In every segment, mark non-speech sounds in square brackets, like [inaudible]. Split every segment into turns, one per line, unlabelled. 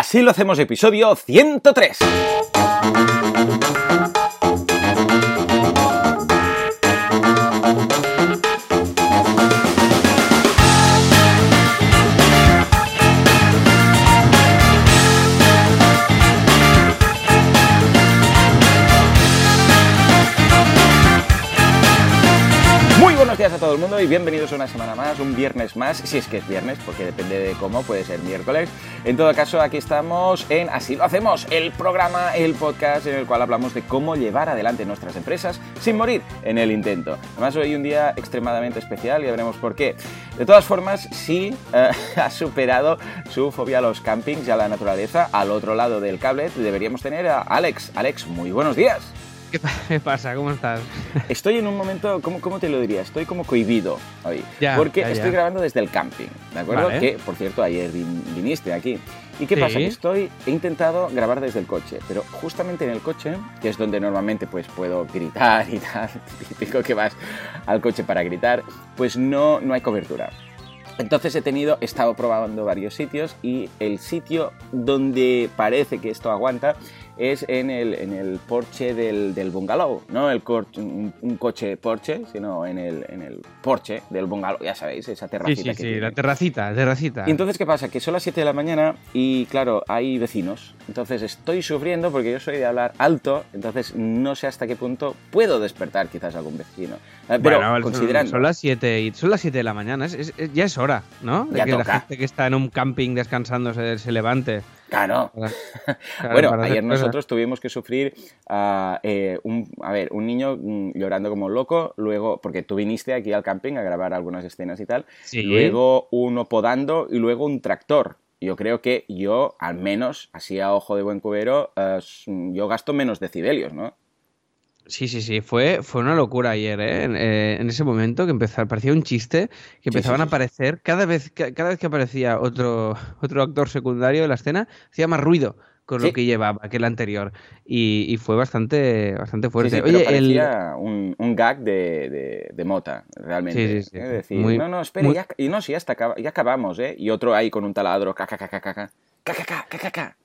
Así lo hacemos, episodio 103. Todo el mundo y bienvenidos a una semana más, un viernes más, si es que es viernes, porque depende de cómo, puede ser miércoles. En todo caso, aquí estamos en Así lo hacemos, el programa, el podcast en el cual hablamos de cómo llevar adelante nuestras empresas sin morir en el intento. Además, hoy un día extremadamente especial y ya veremos por qué. De todas formas, sí eh, [laughs] ha superado su fobia a los campings y a la naturaleza. Al otro lado del cable deberíamos tener a Alex. Alex, muy buenos días.
¿Qué pa- [laughs] ¿Qué pasa? ¿Cómo estás? [laughs]
Estoy en un momento, ¿cómo, cómo te lo diría? Estoy como cohibido hoy.
Ya,
porque
ya, ya.
estoy grabando desde el camping, ¿de acuerdo?
Vale.
Que, por cierto, ayer vin- viniste aquí. ¿Y qué
Sí.
pasa? Que estoy, he intentado grabar desde el coche, pero justamente en el coche, que es donde normalmente pues puedo gritar y tal, [laughs] típico que vas al coche para gritar, pues no, no hay cobertura. Entonces he tenido, he estado probando varios sitios y el sitio donde parece que esto aguanta es en el, en el porche del, del bungalow, no el cor- un, un coche Porsche, sino en el, en el porche del bungalow, ya sabéis, esa
Sí,
terracita
sí,
que
sí,
tiene.
la terracita, terracita.
Y entonces, ¿qué pasa? Que son las 7 de la mañana y, claro, hay vecinos. Entonces estoy sufriendo porque yo soy de hablar alto, entonces no sé hasta qué punto puedo despertar quizás a algún vecino. Eh, Pero
Bueno, son-
considerando...
Son las 7 y son las 7 de la mañana, es, es- es- ya es hora, ¿no? De
Ya
que
toca.
la gente que está en un camping descansando se, se levante.
Claro. [laughs] Bueno, ayer nosotros tuvimos que sufrir eh, un, a ver, un niño mm, llorando como loco, luego, porque tú viniste aquí al camping a grabar algunas escenas y tal,
Sí.
luego uno podando y luego un tractor. Yo creo que yo, al menos, así a ojo de buen cubero, eh, yo gasto menos decibelios, ¿no?
Sí, sí, sí, fue, fue una locura ayer, ¿eh? En, eh, en ese momento que empezaba, parecía un chiste, que empezaban
sí,
a
sí.
aparecer, cada vez, ca- cada vez que aparecía otro, otro actor secundario en la escena, hacía más ruido con lo que llevaba que el anterior. Y, y fue bastante, bastante fuerte.
pero
Oye, el,
parecía un, un gag de, de- de mota, realmente.
Sí, sí, sí.
Es decir,
Muy-
no, no, espere,
muy-
ya, y no, sí, hasta acaba- ya acabamos, ¿eh? Y otro ahí con un taladro, ca, ca, ca, ca, ca, ca, ca, ca. Ca, ca, ca.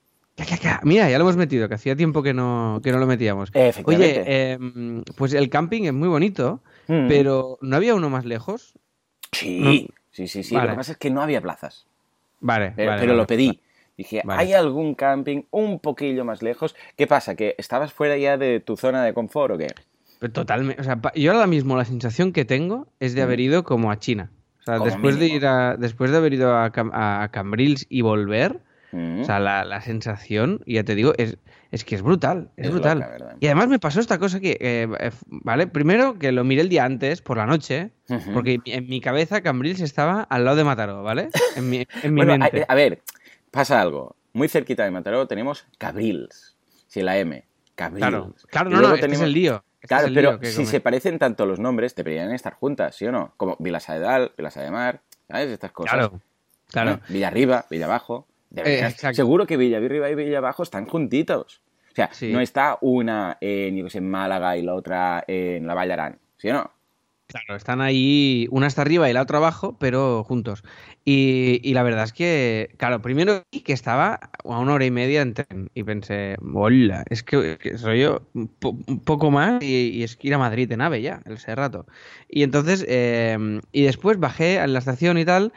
Mira, ya lo hemos metido, que hacía tiempo que no, que no lo metíamos. Oye, em, pues el camping es muy bonito,
Mm.
pero ¿no había uno más lejos?
Sí, sí, sí, sí. Lo que pasa es que no había plazas.
Vale,
Pero,
vale,
pero
vale.
lo pedí. Dije. ¿hay algún camping un poquillo más lejos? ¿Qué pasa? ¿Que estabas fuera ya de tu zona de confort o qué?
Pero Totalmente. O sea, yo ahora mismo la sensación que tengo es de haber ido como a China. O sea,
Como
después de ir a, después de haber ido a, Cam- a Cambrils y volver,
Mm.
o sea, la, la sensación, ya te digo, es, es que es brutal. Es,
Es
brutal. y además me pasó esta cosa que, eh, eh, vale, primero que lo miré el día antes, por la noche, porque en mi cabeza Cambrils estaba al lado de Mataró, ¿vale? En mi, en mi
Bueno, a,
mente.
a ver, pasa algo. Muy cerquita de Mataró tenemos Cabrils. Sí, la M. Cabrils.
Claro, claro, no, este es el lío.
Claro, pero si
come-
se parecen tanto los nombres, deberían estar juntas, ¿sí o no? Como Vilasa de Dal, Vilasa de Mar, ¿sabes? Estas cosas.
Claro, claro.
Villa Arriba, Villa Abajo.
Eh,
seguro que Villa Arriba y Villa Abajo están juntitos. O sea,
Sí.
no está una en, yo que sé, en Málaga y la otra en la Vall d'Aran, ¿sí o no?
Claro, están ahí, una está arriba y la otra abajo, pero juntos. Y, y la verdad es que, claro, primero vi que estaba a una hora y media en tren y pensé, hola, es que, que soy yo un, po- un poco más y, y es que ir a Madrid en AVE ya, ese rato. Y entonces, eh, y después bajé a la estación y tal,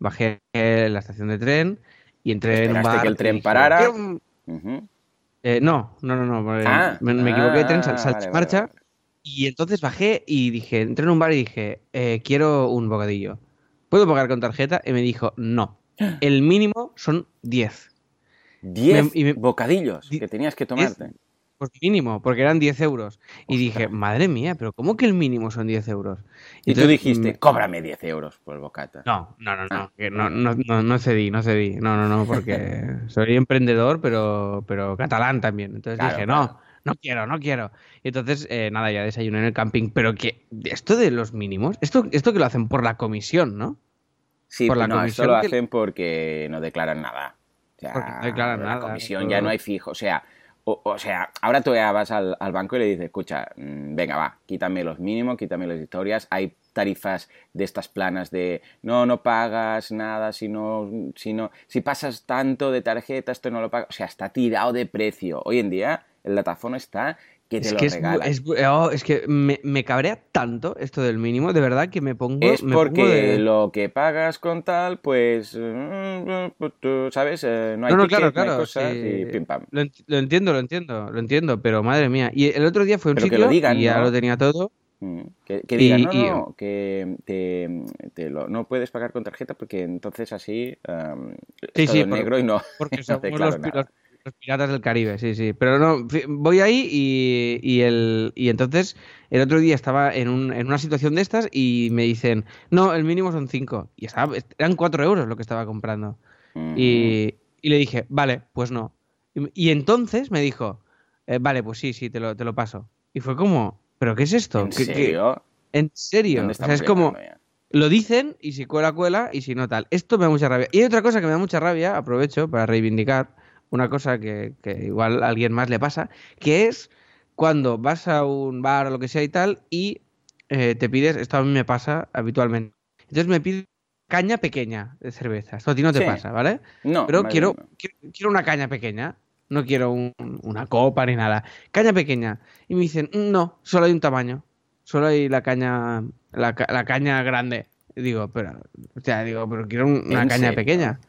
bajé en la estación de tren y entré en un bar.
que el tren parara.
Eh, no, no, no, no,
Ah,
me, me equivoqué de tren,
ah,
sal-
vale,
en
vale,
marcha.
vale.
Y entonces bajé y dije, entré en un bar y dije, eh, quiero un bocadillo. ¿Puedo pagar con tarjeta? Y me dijo, no. [gasps] El mínimo son 10.
Diez
Me- y me-
bocadillos
di-
que tenías que tomarte.
Pues mínimo, porque eran 10 euros. Y dije, madre mía, pero ¿cómo que el mínimo son 10 euros?
Y tú dijiste,
mm,
cóbrame 10 euros por el bocata.
No, no, no, no,
Ah.
que no, no, no, no cedí, no cedí. No, no, no, porque [laughs] soy emprendedor, pero, pero catalán también. Entonces
Claro,
dije,
claro.
no, no quiero, no quiero. Y entonces, eh, nada, ya desayuné en el camping. Pero que esto de los mínimos, esto, esto que lo hacen por la comisión, ¿no?
Sí,
por la
no, esto
comisión
lo
que-
hacen porque no declaran nada. O sea,
no declaran
la
nada,
comisión
eso-
ya no hay fijo. O sea, O, sea, ahora tú vas al, banco y le dices, escucha, mm, venga, va, quítame los mínimos, quítame las historias. Hay tarifas de estas planas de no, no pagas nada, si, no, si, si pasas tanto de tarjeta, esto no lo pagas. O sea, está tirado de precio. Hoy en día el datafono está es que
Es, oh, es, que me, cabrea tanto esto del mínimo, de verdad que me pongo.
Es porque lo que pagas con tal, pues. ¿Sabes? Eh, no hay, no, claro, claro, cosas y pim pam.
Lo, entiendo, lo entiendo, lo entiendo, pero madre mía. Y el otro día fue un sitio y ya lo tenía todo.
Mm, que, digan, no, no, que te, lo, no puedes pagar con tarjeta porque entonces así um, sí, sí, negro y no,
porque [laughs] somos los, los piratas del Caribe, sí, sí. Pero no, voy ahí y, y, el, y entonces el otro día estaba en, un, en una situación de estas y me dicen, no, el mínimo son 5. Y estaba, eran 4 euros lo que estaba comprando. y, y, le dije, vale, pues no. Y, entonces me dijo, eh, vale, pues sí, sí, te lo, te lo paso. Y fue como, ¿pero qué es esto?
¿En serio?
¿En serio? O sea, es como lo dicen y si cuela, cuela y si no tal. Esto me da mucha rabia. Y hay otra cosa que me da mucha rabia, aprovecho para reivindicar, una cosa que, igual a alguien más le pasa, que es cuando vas a un bar o lo que sea y tal y eh, te pides, esto a mí me pasa habitualmente, entonces me pido caña pequeña de cerveza, esto a ti no te pasa, ¿vale?
No.
Pero quiero, quiero, una caña pequeña, no quiero una copa ni nada, caña pequeña. Y me dicen, mm, no, solo hay un tamaño, solo hay la caña, la, caña grande. digo, pero, o sea, digo, pero quiero una caña pequeña.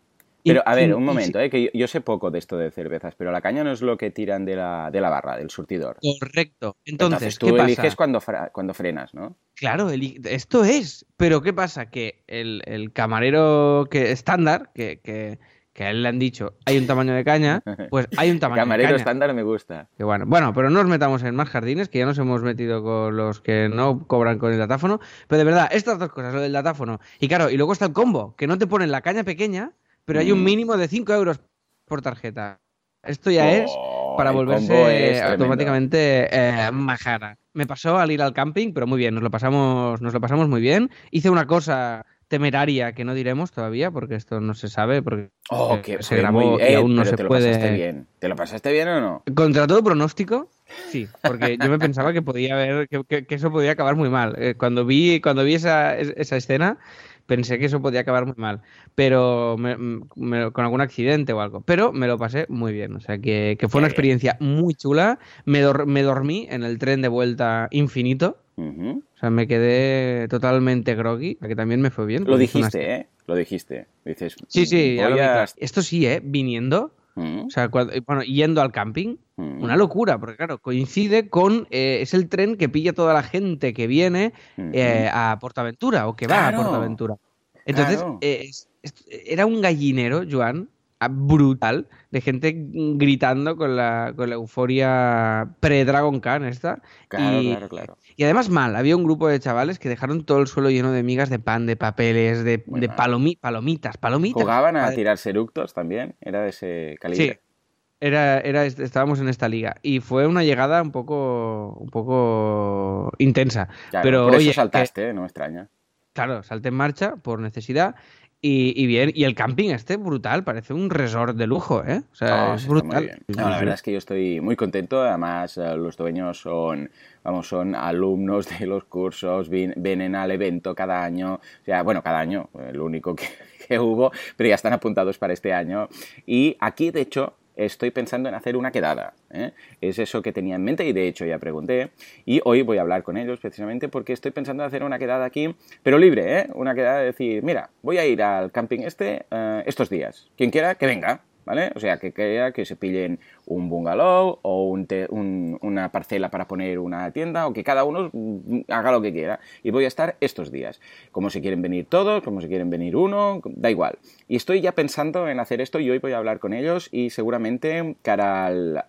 Pero, a ver, un momento, eh, que yo, sé poco de esto de cervezas, pero la caña no es lo que tiran de la, de la barra, del surtidor.
Correcto. Entonces,
tú eliges cuando, cuando frenas, ¿no?
Claro, esto es. Pero ¿qué pasa? Que el, camarero que estándar, que, que, a él le han dicho hay un tamaño de caña, [laughs] pues hay un tamaño
de caña.
Camarero
estándar me gusta.
Que bueno. bueno, pero no nos metamos en más jardines, que ya nos hemos metido con los que no cobran con el datáfono. Pero de verdad, estas dos cosas, lo del datáfono. Y claro, y luego está el combo, que no te ponen la caña pequeña pero hay un mm. mínimo de 5 euros por tarjeta. Esto ya es oh, para volverse automáticamente eh, majara. Me pasó al ir al camping, pero muy bien, nos lo pasamos, nos lo pasamos muy bien. Hice una cosa temeraria que no diremos todavía porque esto no se sabe porque
oh, se grabó y aún no se te puede. Lo pasaste bien. ¿Te lo pasaste bien o no?
Contra todo pronóstico, sí, porque yo me pensaba que podía haber que, eso podía acabar muy mal. Eh, cuando vi cuando vi esa, esa escena pensé que eso podía acabar muy mal, pero con algún accidente o algo. Pero me lo pasé muy bien, o sea que, fue una experiencia muy chula. Me, me, dormí en el tren de vuelta infinito. O sea, me quedé totalmente groggy, que también me fue bien.
Lo dijiste, ¿eh? Lo dijiste. Dices,
sí, sí, esto sí, ¿eh? Viniendo Mm. O sea, bueno, yendo al camping, mm. una locura, porque claro, coincide con, eh, es el tren que pilla toda la gente que viene eh, a Portaventura o que va a Portaventura. Entonces, eh, era un gallinero, Joan, brutal de gente gritando con la, con la euforia pre-Dragon Khan esta.
Claro, claro, claro.
Y además mal, había un grupo de chavales que dejaron todo el suelo lleno de migas de pan, de papeles, de, palomitas, palomitas.
¿Jugaban a tirar seructos también? ¿Era de ese calibre?
Sí. Era, era, estábamos en esta liga y fue una llegada un poco, un poco intensa. pero
por
eso
saltaste, no me extraña.
Claro, salté en marcha por necesidad y, bien, y el camping este brutal, parece un resort de lujo, ¿eh? O sea, oh, es brutal.
la verdad es que yo estoy muy contento, además eh, los dueños son, vamos, son alumnos [laughs] de los cursos, vienen al evento cada año, o sea, bueno, cada año, el único que, [laughs] que hubo, pero ya están apuntados para este año. Y aquí, de hecho, estoy pensando en hacer una quedada. ¿eh? Es eso que tenía en mente y de hecho ya pregunté. Y hoy voy a hablar con ellos precisamente porque estoy pensando en hacer una quedada aquí, pero libre, ¿eh? Una quedada de decir, mira, voy a ir al camping este eh, estos días. Quien quiera, que venga. ¿Vale? O sea, que quiera que se pillen un bungalow o una parcela para poner una tienda o que cada uno haga lo que quiera. Y voy a estar estos días. Como si quieren venir todos, como si quieren venir uno, da igual. Y estoy ya pensando en hacer esto y hoy voy a hablar con ellos y seguramente cara al,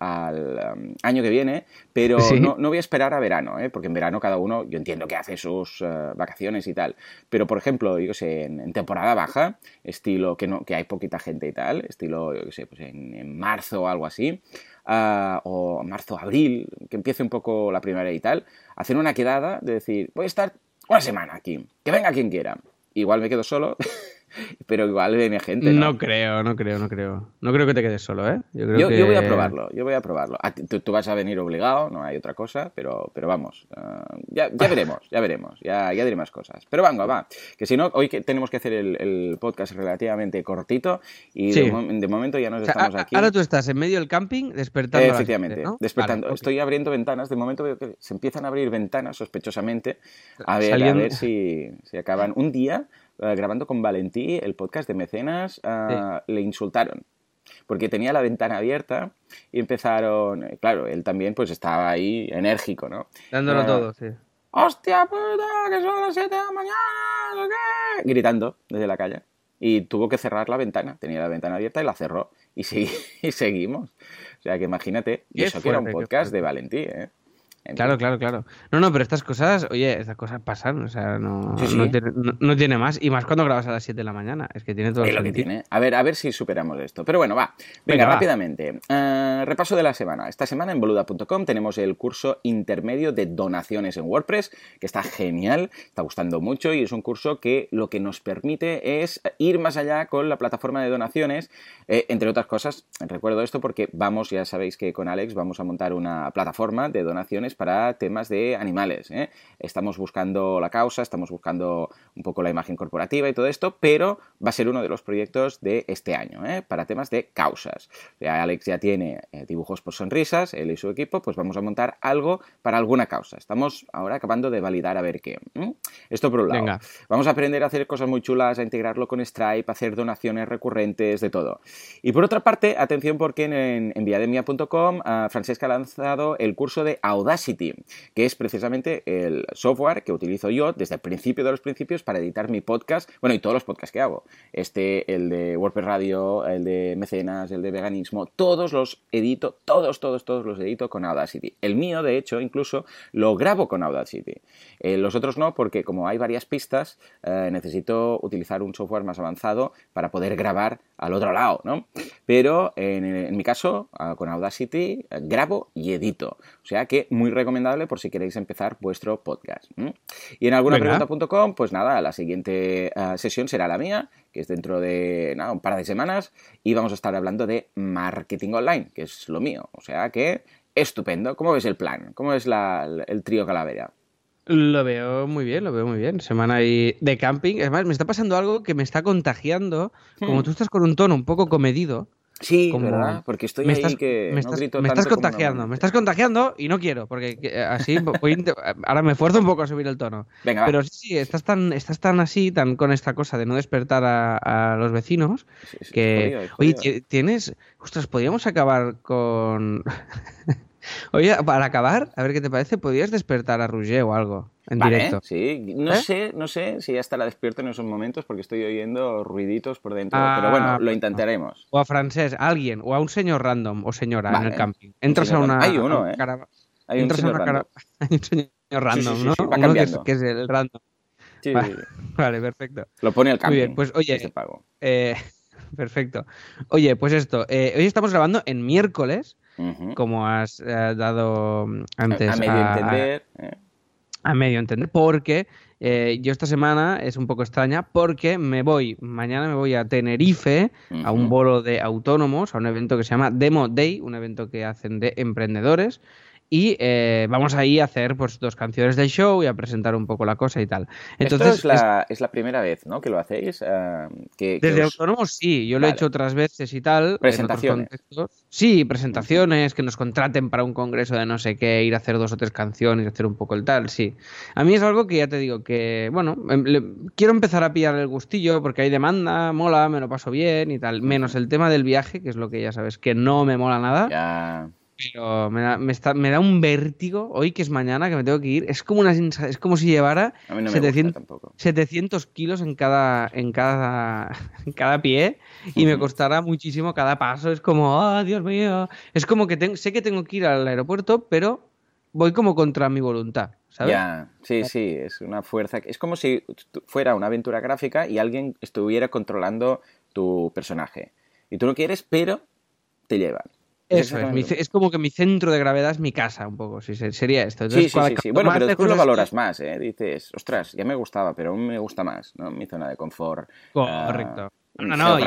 um, año que viene, pero no, voy a esperar a verano, ¿eh? porque en verano cada uno, yo entiendo que hace sus uh, vacaciones y tal, pero por ejemplo, yo sé, en, temporada baja, estilo que, no, que hay poquita gente y tal, estilo, yo sé, pues en, en marzo o algo así, uh, o marzo, abril, que empiece un poco la primavera y tal, hacer una quedada de decir, voy a estar una semana aquí, que venga quien quiera. Igual me quedo solo, [laughs] pero igual viene gente. ¿no?
No creo, no creo, no creo. No creo que te quedes solo, ¿eh? Yo, creo
Yo,
que...
yo voy a probarlo, yo voy a probarlo. Ah, tú, tú vas a venir obligado, no hay otra cosa, pero, pero vamos, ah, ya, ya veremos, ya veremos, ya, ya diré más cosas. Pero venga, va, que si no, hoy que tenemos que hacer el, el podcast relativamente cortito y
Sí.
de, de momento ya nos
O sea,
estamos
a-
aquí.
ahora tú estás en medio del camping despertando.
Eh,
a
efectivamente,
gente, ¿no?
despertando.
Vale.
Estoy abriendo ventanas. De momento veo que se empiezan a abrir ventanas sospechosamente. A ver,
Saliendo-
a ver si, si acaban. Un día, eh, grabando con Valentí el podcast de Mecenas, ah, le insultaron. Porque tenía la ventana abierta y empezaron. Claro, él también pues estaba ahí enérgico, ¿no?
Dándolo
Ah,
todo, sí.
¡Hostia puta! ¡Que son las 7 de la mañana! qué", Gritando desde la calle. Y tuvo que cerrar la ventana. Tenía la ventana abierta y la cerró. Y, segui- [laughs] y seguimos. O sea que imagínate. Y eso que era un
fuerte,
podcast
fuerte.
de Valentí, ¿eh?
Claro, claro, claro. No, no, pero estas cosas, oye, estas cosas pasan, o sea, no,
Sí, sí.
no, tiene, no- no tiene más. Y más cuando grabas a las 7 de la mañana, es que tiene todo el
lo que tiene. A ver, a ver si superamos esto. Pero bueno, va. Venga,
Venga, va.
rápidamente. Eh, repaso de la semana. Esta semana en boluda.com tenemos el curso intermedio de donaciones en WordPress, que está genial, está gustando mucho y es un curso que lo que nos permite es ir más allá con la plataforma de donaciones, eh, entre otras cosas. Recuerdo esto porque vamos, ya sabéis que con Alex vamos a montar una plataforma de donaciones para temas de animales. ¿eh? Estamos buscando la causa, estamos buscando un poco la imagen corporativa y todo esto, pero va a ser uno de los proyectos de este año, ¿eh? para temas de causas. O sea, Alex ya tiene eh, dibujos por sonrisas, él y su equipo, pues vamos a montar algo para alguna causa. Estamos ahora acabando de validar a ver qué. Esto por un lado.
Venga.
Vamos a aprender a hacer cosas muy chulas, a integrarlo con Stripe, a hacer donaciones recurrentes, de todo. Y por otra parte, atención porque en, en viademia.com ah, Francesca ha lanzado el curso de Audacity, que es precisamente el software que utilizo yo desde el principio de los principios para editar mi podcast, bueno, y todos los podcasts que hago. Este, el de WordPress Radio, el de Mecenas, el de Veganismo, todos los edito, todos, todos, todos los edito con Audacity. El mío, de hecho, incluso lo grabo con Audacity. Eh, los otros no, porque como hay varias pistas, eh, necesito utilizar un software más avanzado para poder grabar al otro lado, ¿no? Pero en, en mi caso, ah, con Audacity, eh, grabo y edito. O sea que muy recomendable por si queréis empezar vuestro podcast. Y en alguna
Venga.
pregunta.com, pues nada, la siguiente ah, sesión será la mía, que es dentro de nada, un par de semanas, y vamos a estar hablando de marketing online, que es lo mío. O sea que estupendo. ¿Cómo ves el plan? ¿Cómo es la- el trío calavera?
Lo veo muy bien, lo veo muy bien. Semana ahí de camping. Es más, me está pasando algo que me está contagiando. Como
Hmm.
tú estás con un tono un poco comedido,
Sí,
Como-
¿verdad? Porque estoy
me
ahí
estás,
que
me
no
estás-
grito
me estás
tanto como
contagiando, me estás contagiando y no quiero, porque que- así [laughs] voy ahora me esfuerzo un poco a subir el tono.
Venga, va.
Pero sí, sí, estás tan, estás tan así, tan con esta cosa de no despertar a, a los vecinos,
Sí, sí,
que...
jodido, es
Oye,
jodido.
tienes... Ostras, podríamos acabar con... [laughs] Oye, para acabar, a ver qué te parece, podrías despertar a Roger o algo en
Vale,
directo.
sí. No
¿Eh?
sé, no sé si ya estará despierto en esos momentos porque estoy oyendo ruiditos por dentro.
Ah,
pero bueno, lo intentaremos.
O a francés, a alguien, o a un señor random o señora en
Vale.
el camping. Entras a una...
Hay uno, ¿eh? Hay un señor
una
random.
cara- [laughs] Hay un señor random,
sí, sí,
¿no?
sí, va
Uno que es,
cambiando.
que es el random.
Sí,
Va-
sí, sí. [laughs]
Vale, perfecto.
Lo pone el
Muy
camping.
bien, pues oye,
este pago.
eh, [laughs] perfecto. Oye, pues esto, eh, hoy estamos grabando en miércoles, Como has eh, dado mm, antes
a medio
a-
entender. ¿eh?
a medio entender, porque eh, yo esta semana es un poco extraña, porque me voy, mañana me voy a Tenerife, a un bolo de autónomos, a un evento que se llama Demo Day, un evento que hacen de emprendedores. Y eh, vamos ahí a hacer pues dos canciones del show y a presentar un poco la cosa y tal. Entonces,
Esto es la, es la primera vez, ¿no? Que lo hacéis. eh, que, que
Desde
os-
autónomos sí, yo lo he hecho otras veces y tal.
Presentaciones.
Sí, presentaciones, que nos contraten para un congreso de no sé qué, ir a hacer dos o tres canciones, hacer un poco el tal, sí. A mí es algo que ya te digo que, bueno, em- le- quiero empezar a pillar el gustillo porque hay demanda, mola, me lo paso bien y tal. Menos el tema del viaje, que es lo que ya sabes, que no me mola nada.
Ya.
Pero me da, me, está- me da un vértigo hoy que es mañana que me tengo que ir. Es como una es como si llevara
no me
700,
gusta tampoco.
700 kilos en cada, en cada, en cada pie y me costará muchísimo cada paso. Es como, ah, Dios mío. Es como que tengo- sé que tengo que ir al aeropuerto, pero voy como contra mi voluntad, ¿sabes?
Ya, sí, sí, es una fuerza. Es como si fuera una aventura gráfica y alguien estuviera controlando tu personaje. Y tú no quieres, pero te llevan.
Eso es, es, como que mi centro de gravedad es mi casa, un poco, sí, sería esto.
sí, sí, sí, Bueno, pero después lo valoras más, ¿eh? Dices, ostras, ya me gustaba, pero aún me gusta más, ¿no? Mi zona de confort.
Correcto. no, no, y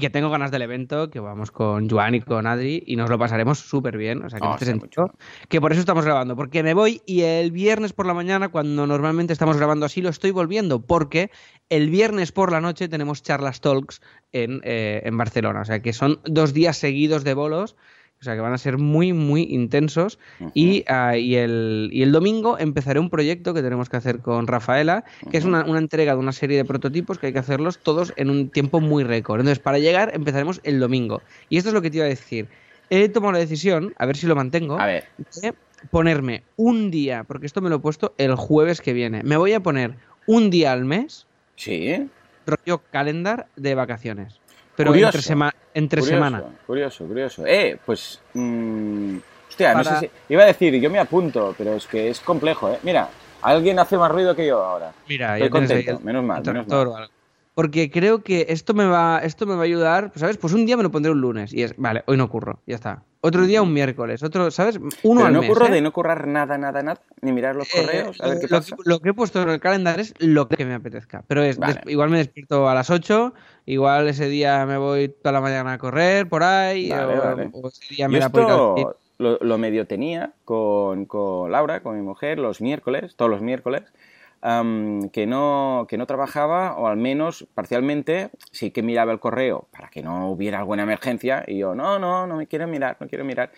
que tengo ganas del evento, que vamos con Juan y con Adri y nos lo pasaremos súper bien. O sea, que oh, sentido, que por eso estamos grabando, porque me voy y el viernes por la mañana, cuando normalmente estamos grabando así, lo estoy volviendo, porque el viernes por la noche tenemos charlas talks en, eh, en Barcelona. O sea, que son dos días seguidos de bolos o sea que van a ser muy, muy intensos. y, ah, y, el, y, el, domingo empezaré un proyecto que tenemos que hacer con Rafaela, que es una, una, entrega de una serie de prototipos que hay que hacerlos todos en un tiempo muy récord. Entonces, para llegar, empezaremos el domingo. Y esto es lo que te iba a decir. He tomado la decisión, a ver si lo mantengo,
a ver.
de ponerme un día, porque esto me lo he puesto el jueves que viene. Me voy a poner un día al mes.
Sí.
Rollo calendar de vacaciones. Pero entre, entre
curioso,
semana.
Curioso, curioso. Eh, pues. Mmm, hostia, no sé si. Iba a decir, yo me apunto, pero es que es complejo, ¿eh? Mira, alguien hace más ruido que yo ahora.
Mira,
Estoy contento. menos mal, menos mal
porque creo que esto me va esto me va a ayudar, pues, ¿sabes? Pues un día me lo pondré un lunes y es, vale, hoy no ocurro, ya está. Otro día un miércoles, otro, ¿sabes? Uno
Pero
al
no
mes,
ocurro
¿eh?
de no currar nada, nada, nada, ni mirar los
Eh,
correos, a ver qué
lo,
pasa.
que, lo que he puesto en el calendario es lo que me apetezca. Pero es,
Vale.
igual me despierto a las 8, igual ese día me voy toda la mañana a correr por ahí,
Vale,
o,
vale.
o ese día me la puedo
esto lo, lo medio tenía con, con Laura, con mi mujer, los miércoles, todos los miércoles, que, no, que no trabajaba, o al menos parcialmente, sí que miraba el correo para que no hubiera alguna emergencia, y yo, no, no, no me quiero mirar, no quiero mirar.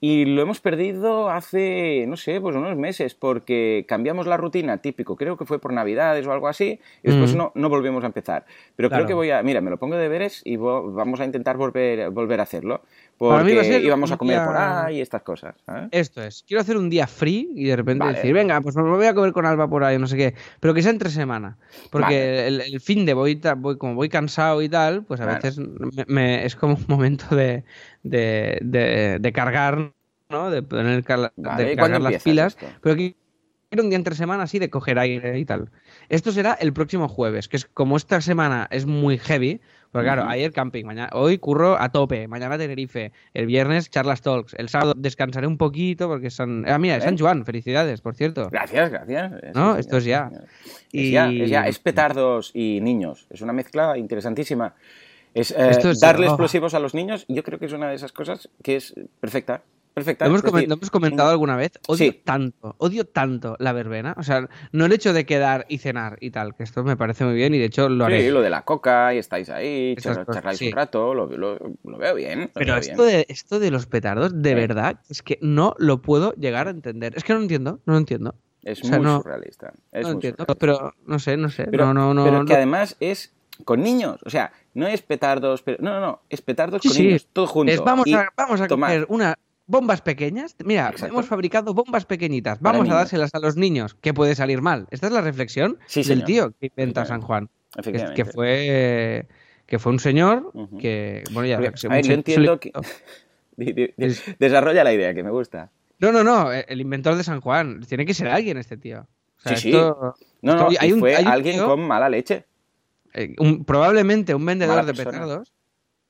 Y lo hemos perdido hace, no sé, pues unos meses, porque cambiamos la rutina, típico, creo que fue por Navidades o algo así, y después
Mm.
no, no volvimos a empezar. Pero
Claro.
creo que voy a, mira, me lo pongo de deberes y vamos a intentar volver, volver a hacerlo,
A
porque
ser
íbamos a comer
día-
por ahí y estas cosas.
Esto es, quiero hacer un día free y de repente
Vale.
decir, venga, pues me voy a comer con Alba por ahí, no sé qué, pero que sea entre semana, porque
Vale.
el, el fin de voy, voy, como voy cansado y tal, pues a
Claro.
veces me, me- es como un momento de, de, de- de cargar, ¿no? De poner cal-
Vale,
de
¿y cuándo
cargar las pilas,
esto?
pero que quiero un día entre semana así de coger aire y tal. Esto será el próximo jueves, que es como esta semana es muy heavy, porque claro, ayer camping, mañana, hoy curro a tope, mañana Tenerife, el viernes charlas talks, el sábado descansaré un poquito porque son... Ah, mira, es San
¿Eh?
Juan, felicidades, por cierto.
Gracias, gracias.
No, esto es ya.
señor. Es
Y-
ya, es ya, es petardos y niños. Es una mezcla interesantísima. Es, eh,
es-
darle
oh.
explosivos a los niños, yo creo que es una de esas cosas que es perfecta. Perfecta.
Lo hemos,
decir,
lo hemos comentado alguna vez. Odio
Sí.
tanto, odio tanto la verbena. O sea, no el hecho de quedar y cenar y tal, que esto me parece muy bien y de hecho lo haré.
Sí, lo de la coca y estáis ahí,
Esas
char-
cosas,
charláis
sí.
un rato, lo, lo- lo veo bien. lo
Pero
veo
esto
bien.
de, esto de los petardos, de
Sí.
verdad, es que no lo puedo llegar a entender. Es que no lo entiendo, no lo entiendo.
Es
o sea,
muy
no-
surrealista. Es
no
muy
entiendo,
surrealista.
pero no sé, no sé.
Pero,
no, no, no,
pero que además es con niños. O sea, no es petardos, pero, no, no, no, es petardos
Sí,
con
sí.
niños, todo junto.
Es, vamos,
Y
a, vamos a
tomar.
coger unas bombas pequeñas. Mira,
Exacto.
hemos fabricado bombas pequeñitas.
Para
Vamos a
niños.
dárselas a los niños. ¿Qué puede salir mal? Esta es la reflexión
Sí,
del
señor.
tío que inventa. San Juan. Que,
Efectivamente.
que fue que fue un señor que bueno ya
Porque, a ver, yo
se-
entiendo que... [laughs] Desarrolla la idea, que me gusta.
no no no el inventor de San Juan tiene que ser alguien este tío O sea,
Sí, sí.
esto-
No, no,
esto- hay
y
un-
fue
hay un
alguien
tío-
con mala leche.
eh, un- probablemente un vendedor
Mala
de
persona.
petardos,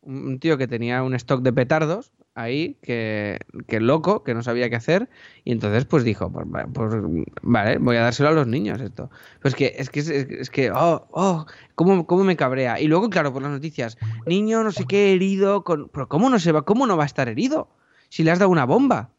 un tío que tenía un stock de petardos ahí, que, que loco, que no sabía qué hacer, y entonces pues dijo, pues, pues, vale, voy a dárselo a los niños esto. Pues que es que, es, es que, oh, oh, cómo, cómo me cabrea. Y luego, claro, por las noticias, niño no sé qué herido, con... pero ¿cómo no, se va, ¿cómo no va a estar herido? Si le has dado una bomba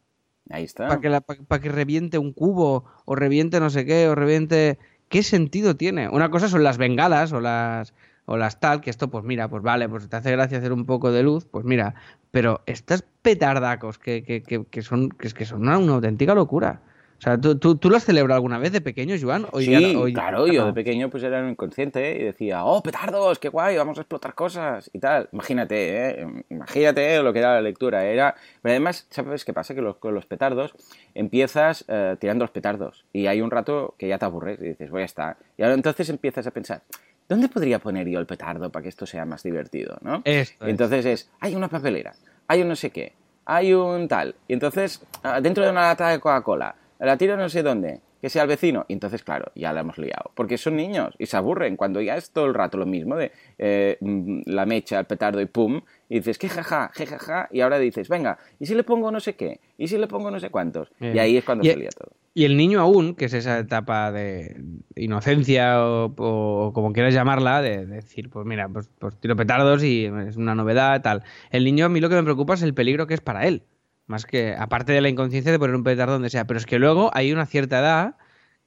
Ahí está.
para que, la- que reviente un cubo o reviente no sé qué o reviente qué sentido tiene una cosa son las bengalas o las o las tal que esto pues mira pues vale pues te hace gracia hacer un poco de luz pues mira pero estas petardacos que, que, que, que son que, es que son una, una auténtica locura o sea ¿tú, tú, tú lo has celebrado alguna vez de pequeño Joan
Sí,
ya no- o ya-
claro, yo de pequeño pues era inconsciente y decía, oh, petardos, qué guay, vamos a explotar cosas y tal. Imagínate, ¿eh? Imagínate lo que era la lectura. Era... Pero además, ¿sabes qué pasa? Que los, con los petardos empiezas eh, tirando los petardos y hay un rato que ya te aburres y dices, voy a estar. Y ahora entonces empiezas a pensar, ¿dónde podría poner yo el petardo para que esto sea más divertido? ¿no?
Esto es.
Entonces es, hay una papelera, hay un no sé qué, hay un tal. Y entonces, ah, dentro de una lata de Coca-Cola, la tiro no sé dónde. que sea el vecino. Y entonces, claro, ya la hemos liado. Porque son niños y se aburren cuando ya es todo el rato lo mismo de eh, mm, la mecha, el petardo y pum. Y dices, que jaja, que jaja. Y ahora dices, venga, ¿y si le pongo no sé qué? ¿Y si le pongo no sé cuántos? Y ahí es cuando se lía todo.
Y el niño aún, que es esa etapa de inocencia o, como quieras llamarla, de, decir, pues mira, pues, pues, tiro petardos y es una novedad, tal. El niño a mí lo que me preocupa es el peligro que es para él. Más que, aparte de la inconsciencia de poner un petardo donde sea. Pero es que luego hay una cierta edad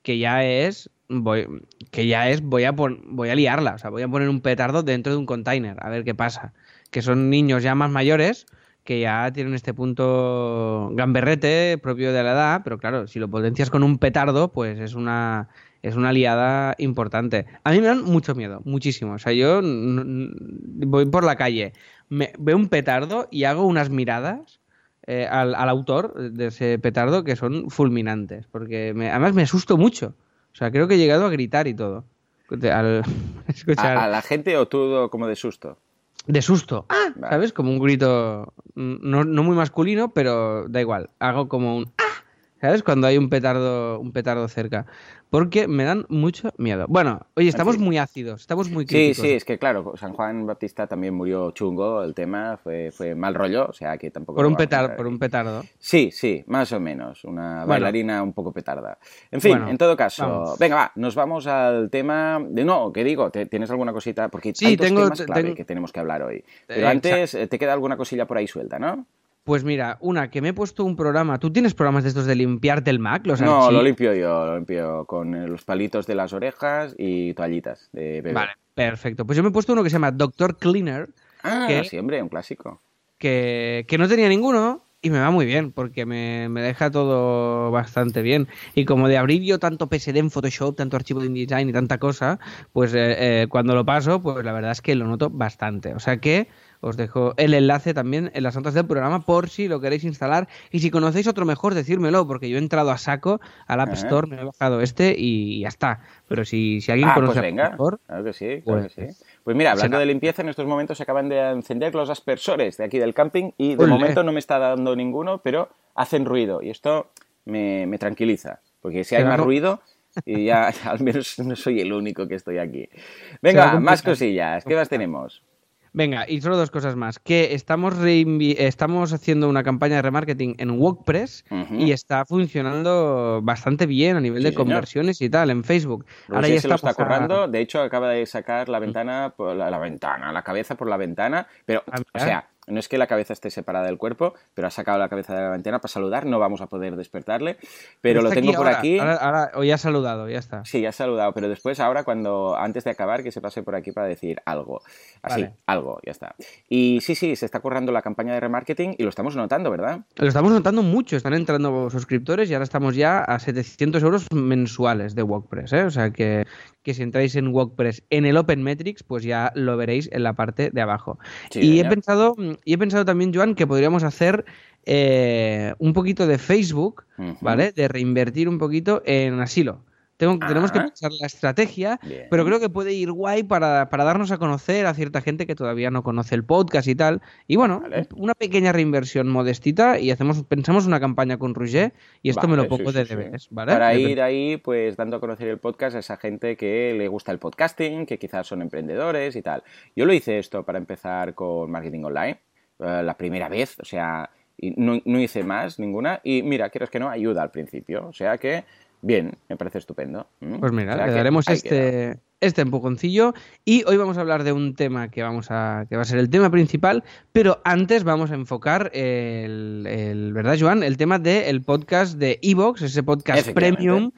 que ya es voy, que ya es voy a voy a liarla, o sea, voy a poner un petardo dentro de un container, a ver qué pasa. Que son niños ya más mayores que ya tienen este punto gamberrete propio de la edad, pero claro, si lo potencias con un petardo, pues es una es una liada importante. A mí me dan mucho miedo, muchísimo. O sea, yo voy por la calle, me, veo un petardo y hago unas miradas eh, al, autor de ese petardo que son fulminantes, porque además me asusto mucho. O sea, creo que he llegado a gritar y todo. Al [laughs]
escuchar... ¿A, la gente o tú como de susto?
De susto. Ah, ¿Sabes? Como un grito no, no, muy masculino, pero da igual. Hago como un. ¿Sabes? Cuando hay un petardo, un petardo cerca porque me dan mucho miedo. Bueno, oye, estamos muy ácidos, estamos muy críticos.
Sí, sí, es que claro, San Juan Baptista también murió chungo, el tema fue, fue mal rollo, o sea que tampoco...
Por un, petar, por un petardo.
Sí, sí, más o menos, una bailarina un poco petarda. En fin, en todo caso, venga, va, nos vamos al tema... De, no, ¿qué digo? ¿Tienes alguna cosita? Porque
sí,
hay
dos tengo,
temas clave que tenemos que hablar hoy. Pero antes eh, te queda alguna cosilla por ahí suelta, ¿no?
Pues mira, una, que me he puesto un programa. ¿Tú tienes programas de estos de limpiarte el Mac? Los
no, lo limpio yo, lo limpio con los palitos de las orejas y toallitas de bebé.
Vale, perfecto. Pues yo me he puesto uno que se llama Doctor Cleaner.
Ah, sí, hombre, un clásico.
Que, que no tenía ninguno y me va muy bien, porque me, deja todo bastante bien. Y como de abrir yo tanto PSD en Photoshop, tanto archivo de InDesign y tanta cosa, pues eh, eh, cuando lo paso, pues la verdad es que lo noto bastante. O sea que os dejo el enlace también en las notas del programa por si lo queréis instalar. Y si conocéis otro mejor, decírmelo, porque yo he entrado a saco al App Store, me he bajado este y ya está. Pero si, si alguien
ah,
conoce
pues venga. mejor, claro que sí, claro pues, que sí. Pues mira, hablando de limpieza, en estos momentos se acaban de encender los aspersores de aquí del camping y de momento no me está dando ninguno, pero hacen ruido y esto me, me tranquiliza, porque si hay más ruido y ya [laughs] al menos no soy el único que estoy aquí. Venga, más cosillas, ¿qué más tenemos?
Venga, y solo dos cosas más. Que estamos, estamos haciendo una campaña de remarketing en WordPress y está funcionando bastante bien a nivel de conversiones y tal en Facebook.
Ahora ya se está, lo está currando. De hecho, acaba de sacar la ventana, por la, ventana, la cabeza por la ventana. Pero, ah, o sea, no es que la cabeza esté separada del cuerpo, pero ha sacado la cabeza de la ventana para saludar. No vamos a poder despertarle, pero, lo tengo por aquí.
Ahora, hoy ha saludado, ya está.
Sí, ya ha saludado, pero después, ahora, cuando antes de acabar, que se pase por aquí para decir algo. Así, algo, ya está. Y sí, sí, se está currando la campaña de remarketing y lo estamos notando, ¿verdad?
Lo estamos notando mucho. Están entrando suscriptores y ahora estamos ya a 700 euros mensuales de WordPress. ¿eh? O sea que, que si entráis en WordPress en el Open Metrics, pues ya lo veréis en la parte de abajo. y he pensado y he pensado también, Joan, que podríamos hacer eh, un poquito de Facebook, ¿vale? De reinvertir un poquito en asilo. Tenemos que pensar la estrategia, pero creo que puede ir guay para, darnos a conocer a cierta gente que todavía no conoce el podcast y tal. Y bueno, una pequeña reinversión modestita y hacemos, pensamos una campaña con Roger y esto me lo pongo de deberes, ¿vale?
Para ir ahí, pues dando a conocer el podcast a esa gente que le gusta el podcasting, que quizás son emprendedores y tal. Yo lo hice esto para empezar con marketing online eh, la primera vez, o sea, no, no, hice más, ninguna, y mira, quieres que no, ayuda al principio, o sea que, bien, me parece estupendo.
Pues mira, le daremos este, este empujoncillo y hoy vamos a hablar de un tema que vamos a que va a ser el tema principal, pero antes vamos a enfocar el, ¿verdad, Joan? El tema del podcast de Evox, ese podcast premium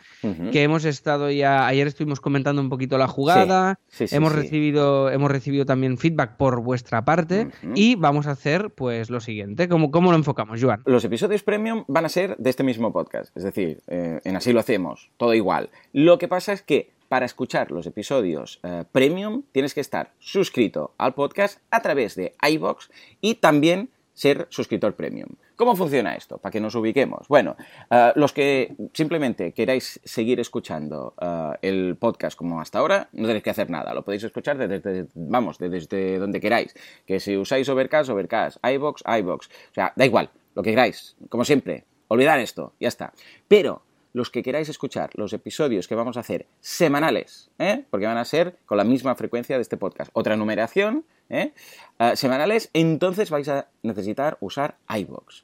que hemos estado ya ayer estuvimos comentando un poquito la jugada, hemos recibido hemos recibido también feedback por vuestra parte y vamos a hacer pues lo siguiente, ¿cómo, cómo lo enfocamos, Joan?
Los episodios premium van a ser de este mismo podcast, es decir, eh, en así lo hacemos, todo igual. Lo que pasa es que para escuchar los episodios eh, premium tienes que estar suscrito al podcast a través de iBox y también ser suscriptor premium. ¿Cómo funciona esto? Para que nos ubiquemos. Bueno, eh, los que simplemente queráis seguir escuchando eh, el podcast como hasta ahora, no tenéis que hacer nada. Lo podéis escuchar desde, vamos, desde donde queráis. Que si usáis Overcast, Overcast, iBox, iBox. O sea, da igual, lo que queráis. Como siempre, olvidar esto, ya está. Pero los que queráis escuchar los episodios que vamos a hacer semanales, ¿eh? porque van a ser con la misma frecuencia de este podcast, otra numeración, ¿eh? Ah, semanales, entonces vais a necesitar usar iBox.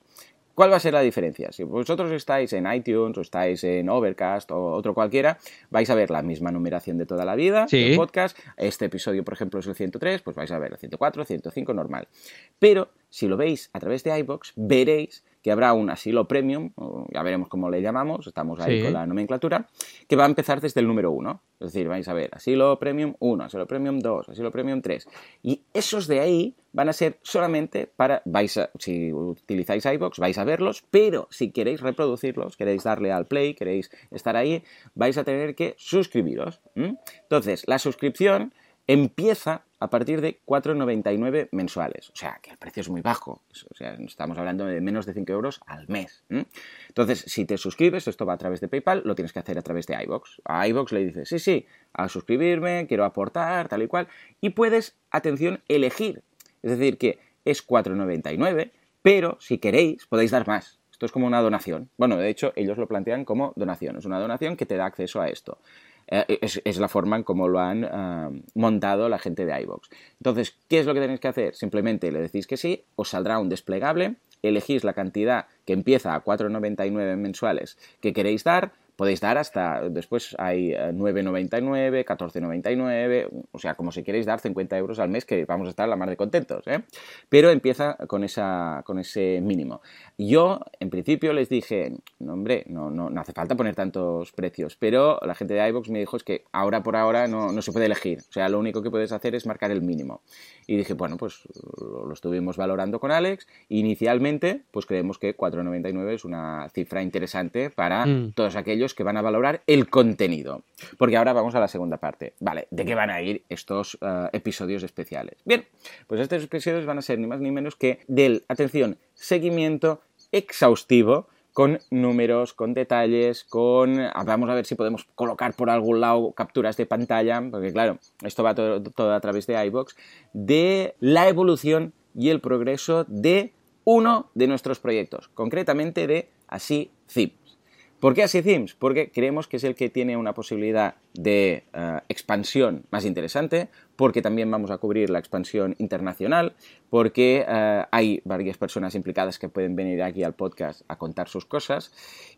¿Cuál va a ser la diferencia? Si vosotros estáis en iTunes o estáis en Overcast o otro cualquiera, vais a ver la misma numeración de toda la vida del podcast. Este episodio, por ejemplo, es el 103, pues vais a ver el 104, 105 normal. Pero si lo veis a través de iBox, veréis que habrá un asilo premium, ya veremos cómo le llamamos, estamos ahí con la nomenclatura, que va a empezar desde el número 1. Es decir, vais a ver asilo premium 1, asilo premium 2, asilo premium 3. Y esos de ahí van a ser solamente para, vais a, si utilizáis iBox, vais a verlos, pero si queréis reproducirlos, queréis darle al play, queréis estar ahí, vais a tener que suscribiros. Entonces, la suscripción empieza a partir de 4,99 mensuales. O sea, que el precio es muy bajo. O sea, estamos hablando de menos de 5 euros al mes. Entonces, si te suscribes, esto va a través de PayPal, lo tienes que hacer a través de iBox. A iBox le dices, sí, sí, a suscribirme, quiero aportar, tal y cual. Y puedes, atención, elegir. Es decir, que es 4,99, pero si queréis, podéis dar más. Esto es como una donación. Bueno, de hecho, ellos lo plantean como donación. Es una donación que te da acceso a esto. Eh, es, la forma en cómo lo han eh, montado la gente de iVox. Entonces, ¿qué es lo que tenéis que hacer? Simplemente le decís que sí, os saldrá un desplegable, elegís la cantidad que empieza a 4,99 mensuales que queréis dar, podéis dar hasta, después hay 9,99, eh, 14,99, o sea, como si queréis dar 50 euros al mes, que vamos a estar la más de contentos, ¿eh? Pero empieza con, esa, con ese mínimo. Yo, en principio, les dije, no, hombre, no, no, no hace falta poner tantos precios, pero la gente de iVox me dijo es que ahora por ahora no, no se puede elegir, o sea, lo único que puedes hacer es marcar el mínimo. Y dije, bueno, pues lo, estuvimos valorando con Alex, inicialmente, pues creemos que 4,99 es una cifra interesante para mm. todos aquellos que van a valorar el contenido. Porque ahora vamos a la segunda parte. Vale, ¿de qué van a ir estos eh, episodios especiales? Bien, pues estos episodios van a ser ni más ni menos que del, atención, seguimiento exhaustivo con números, con detalles, con... Vamos a ver si podemos colocar por algún lado capturas de pantalla, porque claro, esto va todo, todo a través de iBox, de la evolución y el progreso de uno de nuestros proyectos, concretamente de Así Zip. ¿Por qué así Themes? Porque creemos que es el que tiene una posibilidad de eh, expansión más interesante, porque también vamos a cubrir la expansión internacional, porque eh, hay varias personas implicadas que pueden venir aquí al podcast a contar sus cosas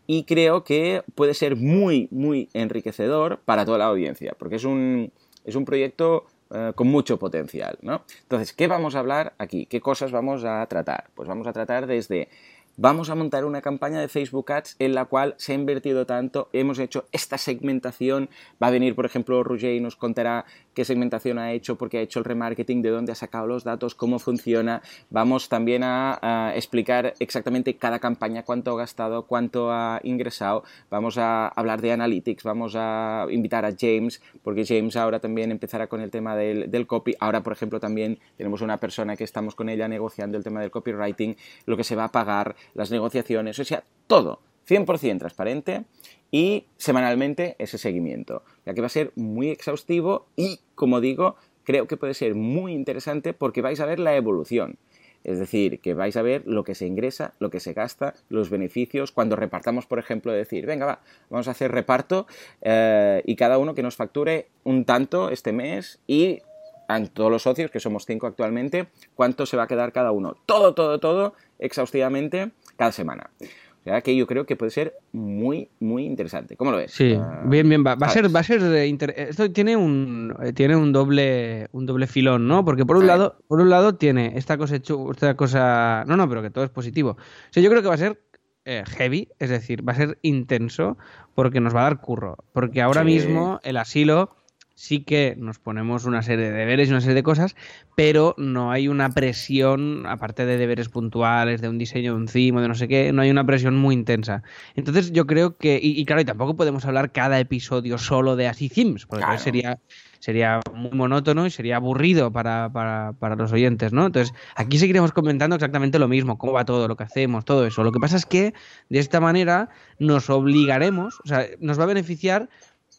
y creo que puede ser muy, muy enriquecedor para toda la audiencia, porque es un, es un proyecto eh, con mucho potencial. ¿no? Entonces, ¿qué vamos a hablar aquí? ¿Qué cosas vamos a tratar? Pues vamos a tratar desde vamos a montar una campaña de Facebook Ads en la cual se ha invertido tanto, hemos hecho esta segmentación, va a venir por ejemplo Roger y nos contará qué segmentación ha hecho, porque ha hecho el remarketing, de dónde ha sacado los datos, cómo funciona, vamos también a, explicar exactamente cada campaña, cuánto ha gastado, cuánto ha ingresado, vamos a hablar de analytics, vamos a invitar a James, porque James ahora también empezará con el tema del, del copy, ahora por ejemplo también tenemos una persona que estamos con ella negociando el tema del copywriting, lo que se va a pagar, las negociaciones, o sea, todo 100% transparente y semanalmente ese seguimiento, ya que va a ser muy exhaustivo y, como digo, creo que puede ser muy interesante porque vais a ver la evolución. Es decir, que vais a ver lo que se ingresa, lo que se gasta, los beneficios. Cuando repartamos, por ejemplo, decir, venga, va, vamos a hacer reparto eh, y cada uno que nos facture un tanto este mes y a todos los socios, que somos cinco actualmente, cuánto se va a quedar cada uno. Todo, todo, todo, exhaustivamente cada semana. O sea que yo creo que puede ser muy, muy interesante. ¿Cómo lo ves?
Sí, ah, bien, bien. Va, va a ser, va a ser esto tiene un eh, tiene un doble, un doble filón, ¿no? Porque por un lado, por un lado tiene esta cosa, esta cosa, no, no, pero que todo es positivo. O sea, yo creo que va a ser eh, heavy, es decir, va a ser intenso porque nos va a dar curro. Porque ahora mismo el asilo sí que nos ponemos una serie de deberes y una serie de cosas, pero no hay una presión, aparte de deberes puntuales, de un diseño de un cimo, de no sé qué, no hay una presión muy intensa. Entonces yo creo que, y, claro, y tampoco podemos hablar cada episodio solo de así themes, porque sería sería muy monótono y sería aburrido para, para, para, los oyentes, ¿no? Entonces, aquí seguiremos comentando exactamente lo mismo, cómo va todo, lo que hacemos, todo eso. Lo que pasa es que de esta manera nos obligaremos, o sea, nos va a beneficiar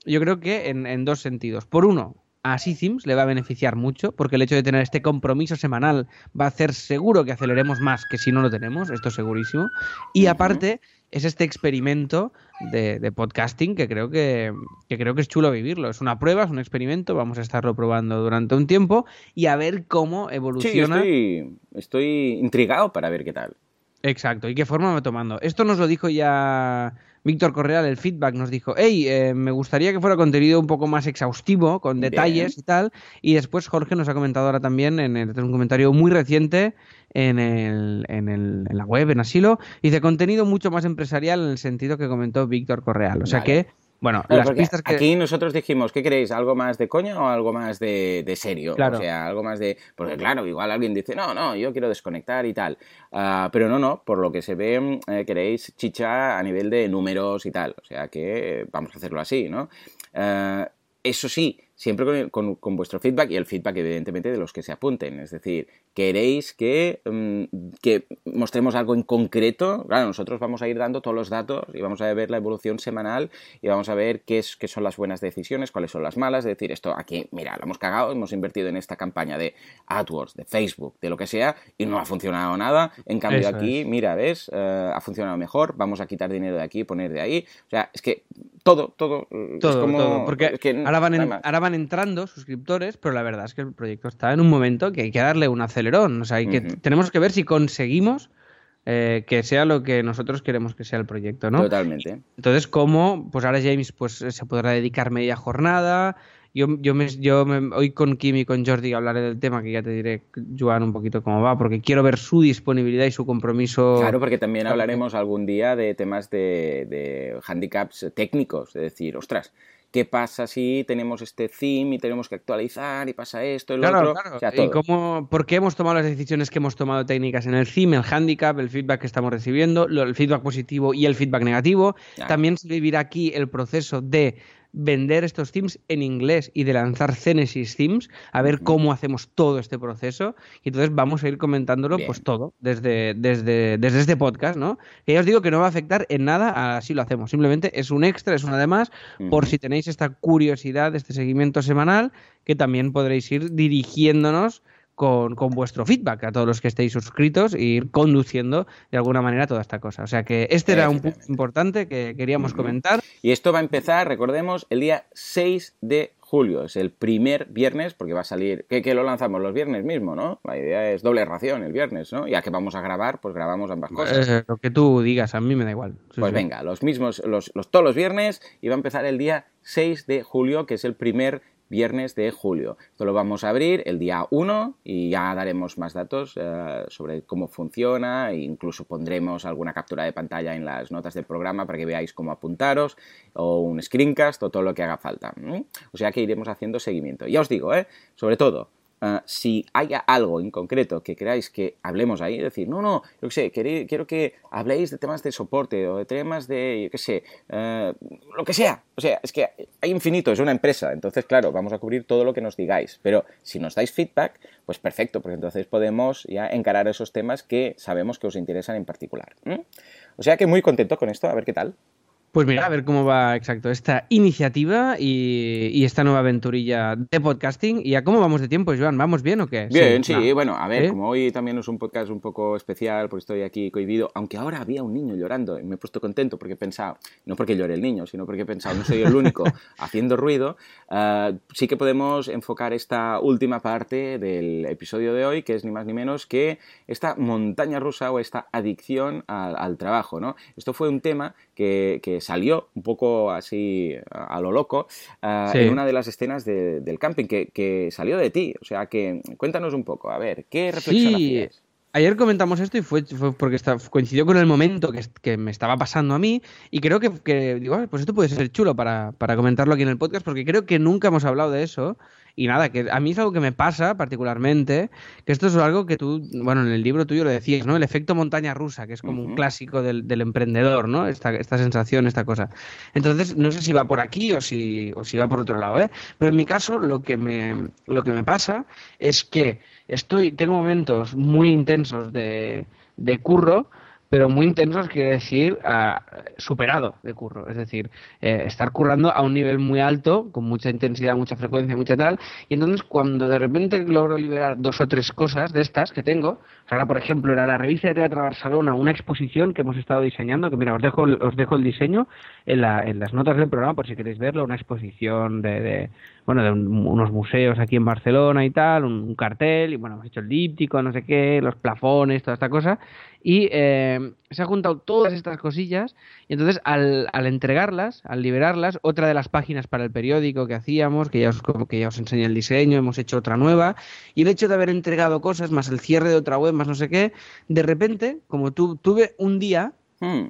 yo creo que en, dos sentidos. Por uno, a Sims le va a beneficiar mucho, porque el hecho de tener este compromiso semanal va a hacer seguro que aceleremos más que si no lo tenemos, esto es segurísimo. Y aparte, es este experimento de, podcasting que creo que, creo que es chulo vivirlo. Es una prueba, es un experimento, vamos a estarlo probando durante un tiempo y a ver cómo evoluciona.
Sí, estoy, estoy intrigado para ver qué tal.
Exacto, y qué forma va tomando. Esto nos lo dijo ya Víctor Correal, el feedback, nos dijo, hey, eh, me gustaría que fuera contenido un poco más exhaustivo, con detalles y tal. Y después Jorge nos ha comentado ahora también en, el, un comentario muy reciente en, el, en, el, en la web, en Asilo, dice contenido mucho más empresarial en el sentido que comentó Víctor Correal. O sea que bueno, las pistas que...
Aquí nosotros dijimos, ¿qué queréis? ¿Algo más de coña o algo más de, serio? O sea, algo más de... Porque claro, igual alguien dice, no, no, yo quiero desconectar y tal. Ah, pero no, no, por lo que se ve, eh, queréis chicha a nivel de números y tal. O sea que vamos a hacerlo así, ¿no? Ah, eso sí, siempre con, vuestro feedback y el feedback evidentemente de los que se apunten. Es decir, queréis que, mm, que, mostremos algo en concreto. Claro, nosotros vamos a ir dando todos los datos y vamos a ver la evolución semanal y vamos a ver qué, es, qué son las buenas decisiones, cuáles son las malas. Es decir, esto aquí, mira, lo hemos cagado, hemos invertido en esta campaña de AdWords, de Facebook, de lo que sea y no ha funcionado nada. En cambio aquí, mira, ves, eh, ha funcionado mejor, vamos a quitar dinero de aquí, poner de ahí. O sea, es que todo, todo.
Todo, como, porque ahora, van ahora van entrando suscriptores, pero la verdad es que el proyecto está en un momento que hay que darle un acelerón. O sea, hay que, tenemos que ver si conseguimos eh, que sea lo que nosotros queremos que sea el proyecto, ¿no?
Totalmente.
Entonces, ¿cómo? Pues ahora James pues, se podrá dedicar media jornada. Yo, yo, me, yo hoy con Kim y con Jordi hablaré del tema, que ya te diré, Joan, un poquito cómo va, porque quiero ver su disponibilidad y su compromiso.
Claro, porque también hablaremos algún día de temas de, de handicaps técnicos, es decir, ostras, ¿qué pasa si tenemos este theme y tenemos que actualizar y pasa esto y lo otro?
Claro. ¿Y cómo, por qué hemos tomado las decisiones que hemos tomado técnicas en el theme, el handicap, el feedback que estamos recibiendo, el feedback positivo y el feedback negativo? También se vivirá aquí el proceso de vender estos themes en inglés y de lanzar Genesis Themes, a ver cómo hacemos todo este proceso. Y entonces vamos a ir comentándolo pues todo desde, desde, desde este podcast, ¿no? Que ya os digo que no va a afectar en nada así lo hacemos. Simplemente es un extra, es una de más, por si tenéis esta curiosidad, este seguimiento semanal, que también podréis ir dirigiéndonos con, vuestro feedback a todos los que estéis suscritos e ir conduciendo de alguna manera toda esta cosa. O sea que este era un punto importante que queríamos comentar.
Y esto va a empezar, recordemos, el día 6 de julio. Es el primer viernes, porque va a salir. que lo lanzamos los viernes mismo, no? La idea es doble ración el viernes, ¿no? Ya que vamos a grabar, pues grabamos ambas cosas.
Eh, lo que tú digas, a mí me da igual.
pues venga, los mismos, los, los, todos los viernes, y va a empezar el día 6 de julio, que es el primer viernes de julio. Esto lo vamos a abrir el día 1 y ya daremos más datos eh, sobre cómo funciona e incluso pondremos alguna captura de pantalla en las notas del programa para que veáis cómo apuntaros o un screencast o todo lo que haga falta. O sea que iremos haciendo seguimiento. Ya os digo, ¿eh? sobre todo, Ah, si haya algo en concreto que queráis que hablemos ahí, decir, no, no, yo qué sé, quiero que habléis de temas de soporte o de temas de, yo qué sé, eh, lo que sea. O sea, es que hay infinito, es una empresa, entonces, claro, vamos a cubrir todo lo que nos digáis. Pero si nos dais feedback, pues perfecto, porque entonces podemos ya encarar esos temas que sabemos que os interesan en particular. O sea que muy contento con esto, a ver qué tal.
Pues mira, a ver cómo va exacto esta iniciativa y, esta nueva aventurilla de podcasting. ¿Y a cómo vamos de tiempo, Joan? ¿Vamos bien o qué?
Bien, sí, bueno, a ver, como hoy también es un podcast un poco especial, porque estoy aquí cohibido, aunque ahora había un niño llorando y me he puesto contento porque he pensado, no porque llore el niño, sino porque he pensado, no soy el único [laughs] haciendo ruido, eh, sí que podemos enfocar esta última parte del episodio de hoy, que es ni más ni menos que esta montaña rusa o esta adicción al, trabajo, ¿no? Esto fue un tema que, que salió un poco así a lo loco eh, en una de las escenas del camping que, salió de ti. O sea que cuéntanos un poco, a ver, ¿qué reflexión sí.
Ayer comentamos esto y fue, porque coincidió con el momento que, me estaba pasando a mí y creo que, digo, pues esto puede ser chulo para, para, comentarlo aquí en el podcast porque creo que nunca hemos hablado de eso y nada, que a mí es algo que me pasa particularmente, que esto es algo que tú, bueno, en el libro tuyo lo decías, ¿no? El efecto montaña rusa, que es como un clásico del, emprendedor, ¿no? Esta, esta sensación, esta cosa. Entonces, no sé si va por aquí o si, o si va por otro lado, ¿eh? Pero en mi caso, lo que me, lo que me pasa es que estoy, tengo momentos muy intensos de, de curro, pero muy intensos quiere decir ah, superado de curro, es decir, eh, estar currando a un nivel muy alto, con mucha intensidad, mucha frecuencia, mucha tal, y entonces cuando de repente logro liberar dos o tres cosas de estas que tengo, ahora por ejemplo era la revista de Teatro Barcelona, una exposición que hemos estado diseñando, que mira, os dejo, os dejo el diseño en, la, en las notas del programa por si queréis verlo, una exposición de, de bueno, de unos museos aquí en Barcelona y tal, un, cartel, y bueno, hemos hecho el díptico, no sé qué, los plafones, toda esta cosa, y eh, se han juntado todas estas cosillas, y entonces al, al, entregarlas, al liberarlas, otra de las páginas para el periódico que hacíamos, que ya, os, que ya os enseñé el diseño, hemos hecho otra nueva, y el hecho de haber entregado cosas, más el cierre de otra web, más no sé qué, de repente, como tu, tuve un día hmm.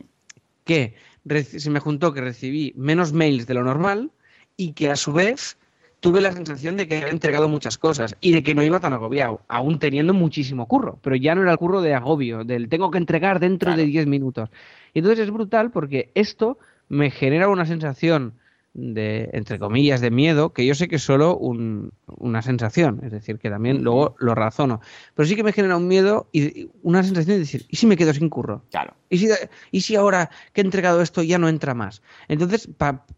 que se me juntó que recibí menos mails de lo normal, y que a su vez tuve la sensación de que había entregado muchas cosas y de que no iba tan agobiado, aún teniendo muchísimo curro, pero ya no era el curro de agobio, del tengo que entregar dentro de 10 minutos. Y entonces es brutal porque esto me genera una sensación de, entre comillas, de miedo, que yo sé que es solo una sensación, es decir, que también luego lo razono, pero sí que me genera un miedo y una sensación de decir, ¿y si me quedo sin curro?
Claro.
¿Y si, y si ahora que he entregado esto ya no entra más? Entonces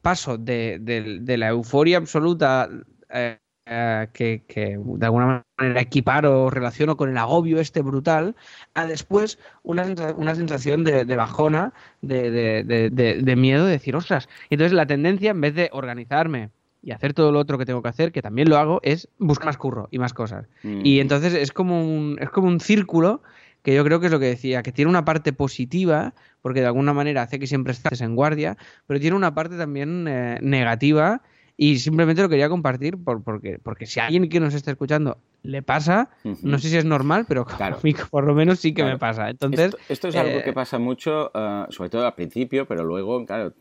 paso de, de, la euforia absoluta eh, eh, que, de alguna manera equiparo o relaciono con el agobio este brutal, a después una, una sensación de, bajona, de, de, miedo, de decir, ostras. entonces la tendencia, en vez de organizarme y hacer todo lo otro que tengo que hacer, que también lo hago, es buscar más curro y más cosas. Mm. Y entonces es como, un, es como un círculo que yo creo que es lo que decía, que tiene una parte positiva, porque de alguna manera hace que siempre estés en guardia, pero tiene una parte también eh, negativa y simplemente lo quería compartir por, porque, porque si alguien que nos está escuchando le pasa, no sé si es normal, pero claro. por lo menos sí que me pasa. Entonces,
esto, es algo que eh, pasa mucho, eh, sobre todo al principio, pero luego, claro,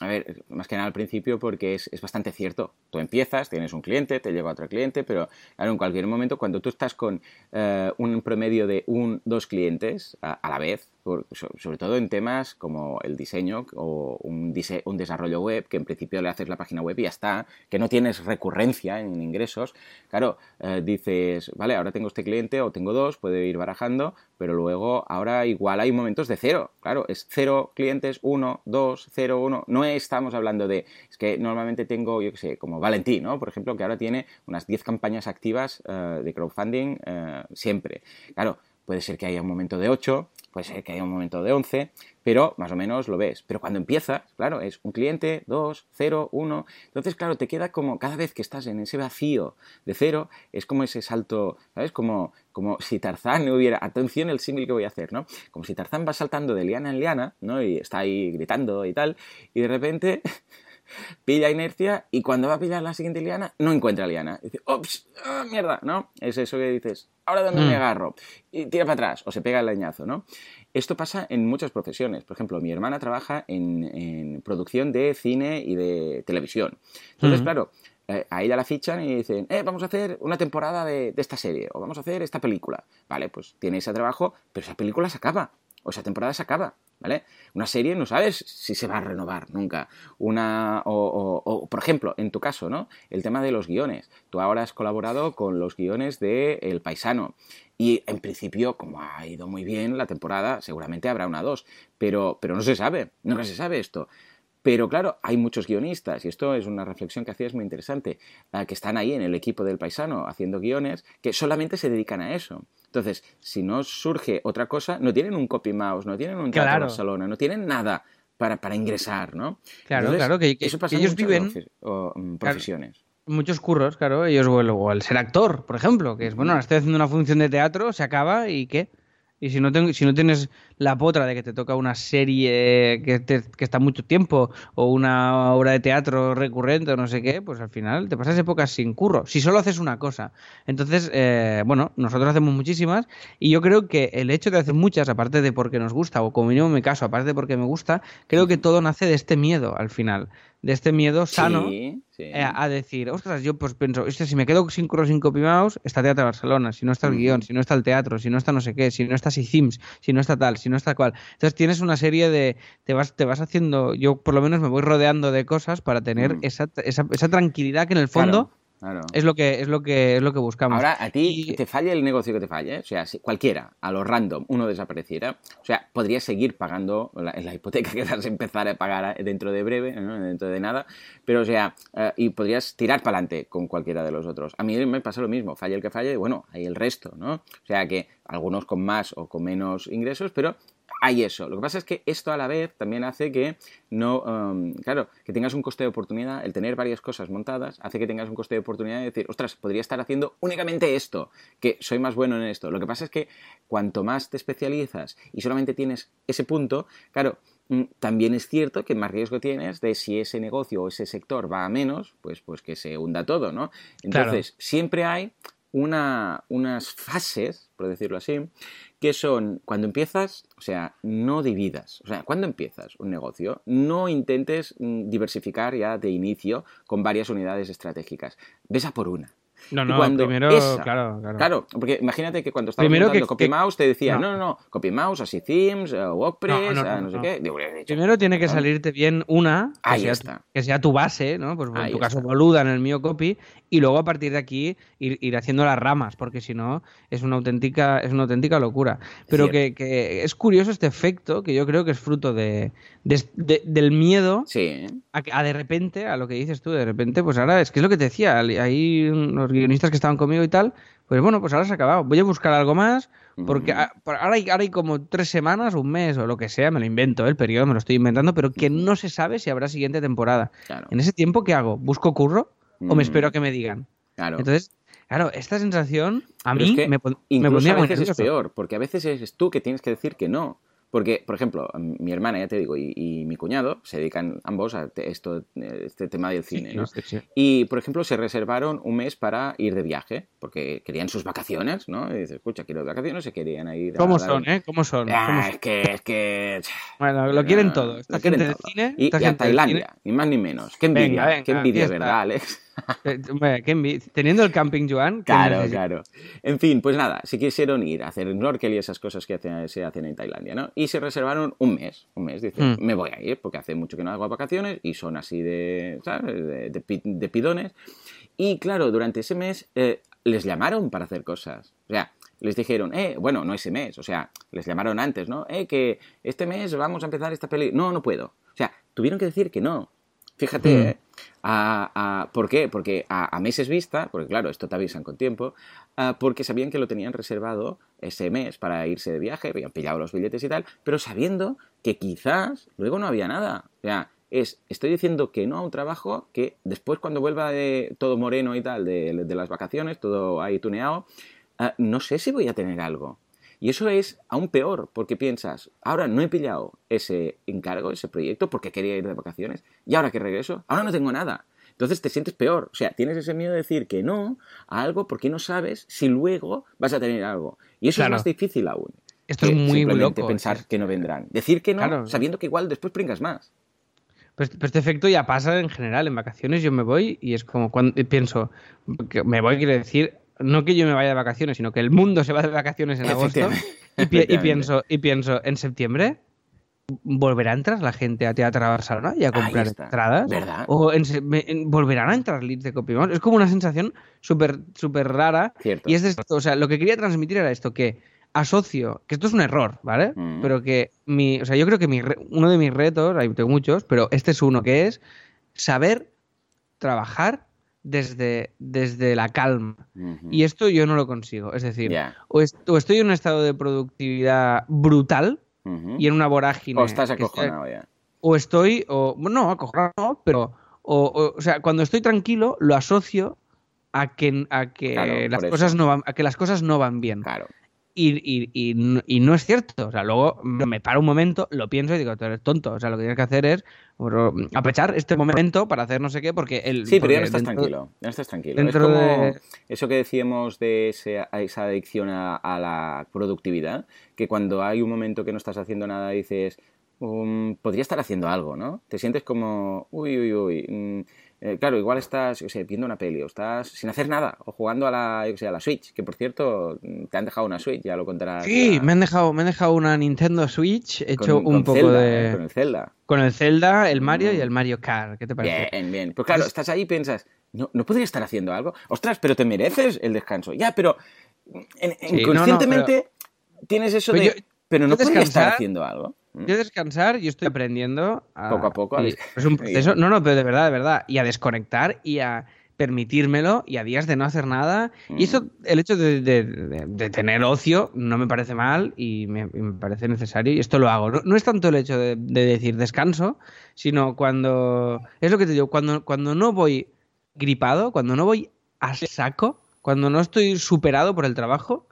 a ver, más que nada al principio porque es, es, bastante cierto. Tú empiezas, tienes un cliente, te lleva otro cliente, pero claro, en cualquier momento, cuando tú estás con eh, un promedio de un, dos clientes a, la vez, sobre todo en temas como el diseño o un, un desarrollo web, que en principio le haces la página web y ya está, que no tienes recurrencia en ingresos, claro, dices, vale, ahora tengo este cliente o tengo dos, puede ir barajando, pero luego ahora igual hay momentos de cero. Claro, es cero clientes, uno, dos, cero, uno. No estamos hablando de, es que normalmente tengo, yo qué sé, como Valentín, ¿no? Por ejemplo, que ahora tiene unas 10 campañas activas eh, de crowdfunding eh, siempre. Claro, puede ser que haya un momento de 8, puede ser que haya un momento de 11, pero más o menos lo ves. Pero cuando empiezas, claro, es un cliente, dos, cero, uno. Entonces, claro, te queda como cada vez que estás en ese vacío de cero, es como ese salto, ¿sabes? Como, como si Tarzán hubiera, atención el símil que voy a hacer, ¿no? Como si Tarzán va saltando de liana en liana, ¿no? Y está ahí gritando y tal, y de repente pilla inercia y cuando va a pillar la siguiente liana no encuentra liana. dice, ¡ops! ¡Ah, mierda! ¿No? Es eso que dices, ¿ahora dónde me mm. agarro? Y tira para atrás o se pega el leñazo, ¿no? Esto pasa en muchas profesiones. Por ejemplo, mi hermana trabaja en, producción de cine y de televisión. Entonces, mm. claro, eh, a ella la fichan y dicen, eh, vamos a hacer una temporada de, de, esta serie o vamos a hacer esta película. Vale, pues tiene ese trabajo, pero esa película se acaba o esa temporada se acaba. ¿Vale? Una serie no sabes si se va a renovar nunca. Una, o, por ejemplo, en tu caso, ¿no? El tema de los guiones. Tú ahora has colaborado con los guiones de El Paisano. Y en principio, como ha ido muy bien la temporada, seguramente habrá una dos. Pero, pero no se sabe, nunca se sabe esto. Pero claro, hay muchos guionistas, y esto es una reflexión que hacías muy interesante, que están ahí en el equipo del paisano haciendo guiones, que solamente se dedican a eso. Entonces, si no surge otra cosa, no tienen un copy mouse, no tienen un teatro Barcelona, no tienen nada para, para ingresar, ¿no?
Claro, claro, que,
eso pasa
ellos viven
mm, profesiones.
muchos curros, claro. Ellos, o el ser actor, por ejemplo, que es, bueno, estoy haciendo una función de teatro, se acaba y ¿qué? Y si no, si no tienes la potra de que te toca una serie que, que, está mucho tiempo o una obra de teatro recurrente o no sé qué, pues al final te pasas épocas sin curro. Si solo haces una cosa. Entonces, eh, bueno, nosotros hacemos muchísimas y yo creo que el hecho de hacer muchas, aparte de porque nos gusta, o como mínimo en mi caso, aparte de porque me gusta, creo que todo nace de este miedo al final de este miedo sano eh, a decir, ostras, yo pues pienso, si me quedo sin curro sin copy mouse, está Teatro Barcelona, si no está el guion, si no está el teatro, si no está no sé qué, si no está Sims, si no está tal, si no está cual. Entonces tienes una serie de, te vas, te vas haciendo, yo por lo menos me voy rodeando de cosas para tener esa, esa, esa, tranquilidad que en el fondo Es lo que es lo que es lo que buscamos.
Ahora a ti te falle el negocio que te falle, o sea, si cualquiera, a lo random, uno desapareciera, o sea, podrías seguir pagando la, la hipoteca que vas a empezar a pagar dentro de breve, dentro de nada, pero o sea, eh, y podrías tirar para adelante con cualquiera de los otros. A mí me pasa lo mismo, falle el que falle, bueno, hay el resto, ¿no? O sea que algunos con más o con menos ingresos, pero hay eso. Lo que pasa es que esto a la vez también hace que no, um, claro, que tengas un coste de oportunidad, el tener varias cosas montadas, hace que tengas un coste de oportunidad de decir, ostras, podría estar haciendo únicamente esto, que soy más bueno en esto. Lo que pasa es que cuanto más te especializas y solamente tienes ese punto, claro, mm, también es cierto que más riesgo tienes de si ese negocio o ese sector va a menos, pues, pues que se hunda todo, ¿no? Entonces, siempre hay una, unas fases, por decirlo así, que son cuando empiezas, o sea, no dividas. O sea, cuando empiezas un negocio, no intentes mm, diversificar ya de inicio con varias unidades estratégicas. Ves por una.
No, no, primero, claro, claro.
Claro, porque imagínate que cuando estabas primero montando CopyMouse te decía, no, no, no, CopyMouse, así Themes, uh, WordPress, no, no, sé qué.
primero tiene que salirte bien una, que, sea, está. que sea tu base, ¿no? Pues en tu caso Boluda, en el mío Copy, y luego a partir de aquí ir, haciendo las ramas, porque si no es una auténtica, es una auténtica locura. Pero que, que, es curioso este efecto, que yo creo que es fruto de, del miedo a, de repente, a lo que dices tú, de repente, pues ahora es que es lo que te decía, hay unos guionistas que estaban conmigo y tal, pues bueno, pues ahora se ha acabado, voy a buscar algo más, porque ahora, hay, ahora hay como tres semanas, un mes o lo que sea, me lo invento, el periodo me lo estoy inventando, pero que no se sabe si habrá siguiente temporada. En ese tiempo, ¿qué hago? ¿Busco curro o me espero a que me digan?
Claro.
Entonces, Claro, esta sensación a mí me,
me, a veces es peor, porque a veces es tú que tienes que decir que no. Porque, por ejemplo, mi hermana, ya te digo, y, mi cuñado se dedican ambos a esto, este tema del cine, ¿no? Y, por ejemplo, se reservaron un mes para ir de viaje, porque querían sus vacaciones, ¿no? Y dices, escucha, quiero vacaciones, se querían ir
¿Cómo son, eh? ¿Cómo son?
Ah, es que, es que...
Bueno, lo quieren todo. Esta gente de cine...
Y, a Tailandia, ni más ni menos. Qué envidia, qué envidia, ¿verdad, Alex? [laughs]
Eh, teniendo el camping Joan.
Claro, claro. En fin, pues nada, si quisieron ir a hacer snorkel y esas cosas que se hacen en Tailandia, ¿no? Y se reservaron un mes, un mes, dicen, mm. me voy a ir porque hace mucho que no hago vacaciones y son así de, ¿sabes? De, pidones. Y claro, durante ese mes eh, les llamaron para hacer cosas. O sea, les dijeron, eh, bueno, no ese mes, o sea, les llamaron antes, ¿no? Eh, que este mes vamos a empezar esta peli. No, no puedo. O sea, tuvieron que decir que no. Fíjate, mm. ¿eh? A, ¿Por qué? Porque a, meses vista, porque claro, esto te avisan con tiempo, porque sabían que lo tenían reservado ese mes para irse de viaje, habían pillado los billetes y tal, pero sabiendo que quizás luego no había nada. O sea, es, estoy diciendo que no a un trabajo que después cuando vuelva de todo moreno y tal, de, las vacaciones, todo ahí tuneado, ah, no sé si voy a tener algo. Y eso es aún peor, porque piensas, ahora no he pillado ese encargo, ese proyecto, porque quería ir de vacaciones, y ahora que regreso, ahora no tengo nada. Entonces te sientes peor, o sea, tienes ese miedo de decir que no a algo porque no sabes si luego vas a tener algo. Y eso es más difícil aún.
Esto es muy loco.
pensar que no vendrán. Decir que no, sabiendo que igual después pringas más.
Pues, pues, este efecto ya pasa en general. En vacaciones yo me voy y es como cuando pienso, que me voy quiere decir no que yo me vaya de vacaciones, sino que el mundo se va de vacaciones en agosto. Y, pienso, y pienso, ¿en septiembre? ¿Volverá a entrar la gente a Teatro Barcelona y a comprar entradas?
¿Verdad?
¿O volverán a entrar leads de copy Es como una sensación súper súper rara. Y es esto, o sea, lo que quería transmitir era esto, que asocio, que esto es un error, ¿vale? Mm. Pero que mi, o sea, yo creo que mi, uno de mis retos, hay tengo muchos, pero este es uno que es saber trabajar desde, desde la calma. Y esto yo no lo consigo. Es decir, o, estoy en un estado de productividad brutal y en una vorágine.
O estás acojonado ya.
O estoy, o no, acojonado, pero. O, o, sea, cuando estoy tranquilo, lo asocio a que, a que las cosas no van, a que las cosas no van bien.
Claro.
Y, y, y, no es cierto. O sea, luego me paro un momento, lo pienso y digo, tú eres tonto. O sea, lo que tienes que hacer es aprovechar este momento para hacer no sé qué, porque el.
Sí, pero ya no estás tranquilo. Ya no estás tranquilo. es como eso que decíamos de esa adicción a, la productividad, que cuando hay un momento que no estás haciendo nada dices, um, podría estar haciendo algo, ¿no? Te sientes como, uy, uy, uy. Mm, eh, claro, igual estás, yo sé, viendo una peli o estás sin hacer nada o jugando a la, yo sé, a la Switch, que por cierto mm, te han dejado una Switch, ya lo contarás.
Sí, me han dejado, me han dejado una Nintendo Switch, he hecho un poco de
con el Zelda.
Con el Zelda, el Mario y el Mario Kart, ¿qué te parece?
Bien, bien. Pues claro, estás ahí y piensas, no, no podría estar haciendo algo. Ostras, pero te mereces el descanso. Ya, pero inconscientemente tienes eso de, pero no podría estar haciendo algo.
Yo descansar, yo estoy aprendiendo
a, poco a poco.
es un [laughs] proceso, no, no, pero de verdad, de verdad, y a desconectar y a permitírmelo y a días de no hacer nada. Y eso, mm. el hecho de, tener ocio no me parece mal y me, parece necesario y esto lo hago. No, es tanto el hecho de, decir descanso, sino cuando, es lo que te digo, cuando, cuando no voy gripado, cuando no voy a saco, cuando no estoy superado por el trabajo,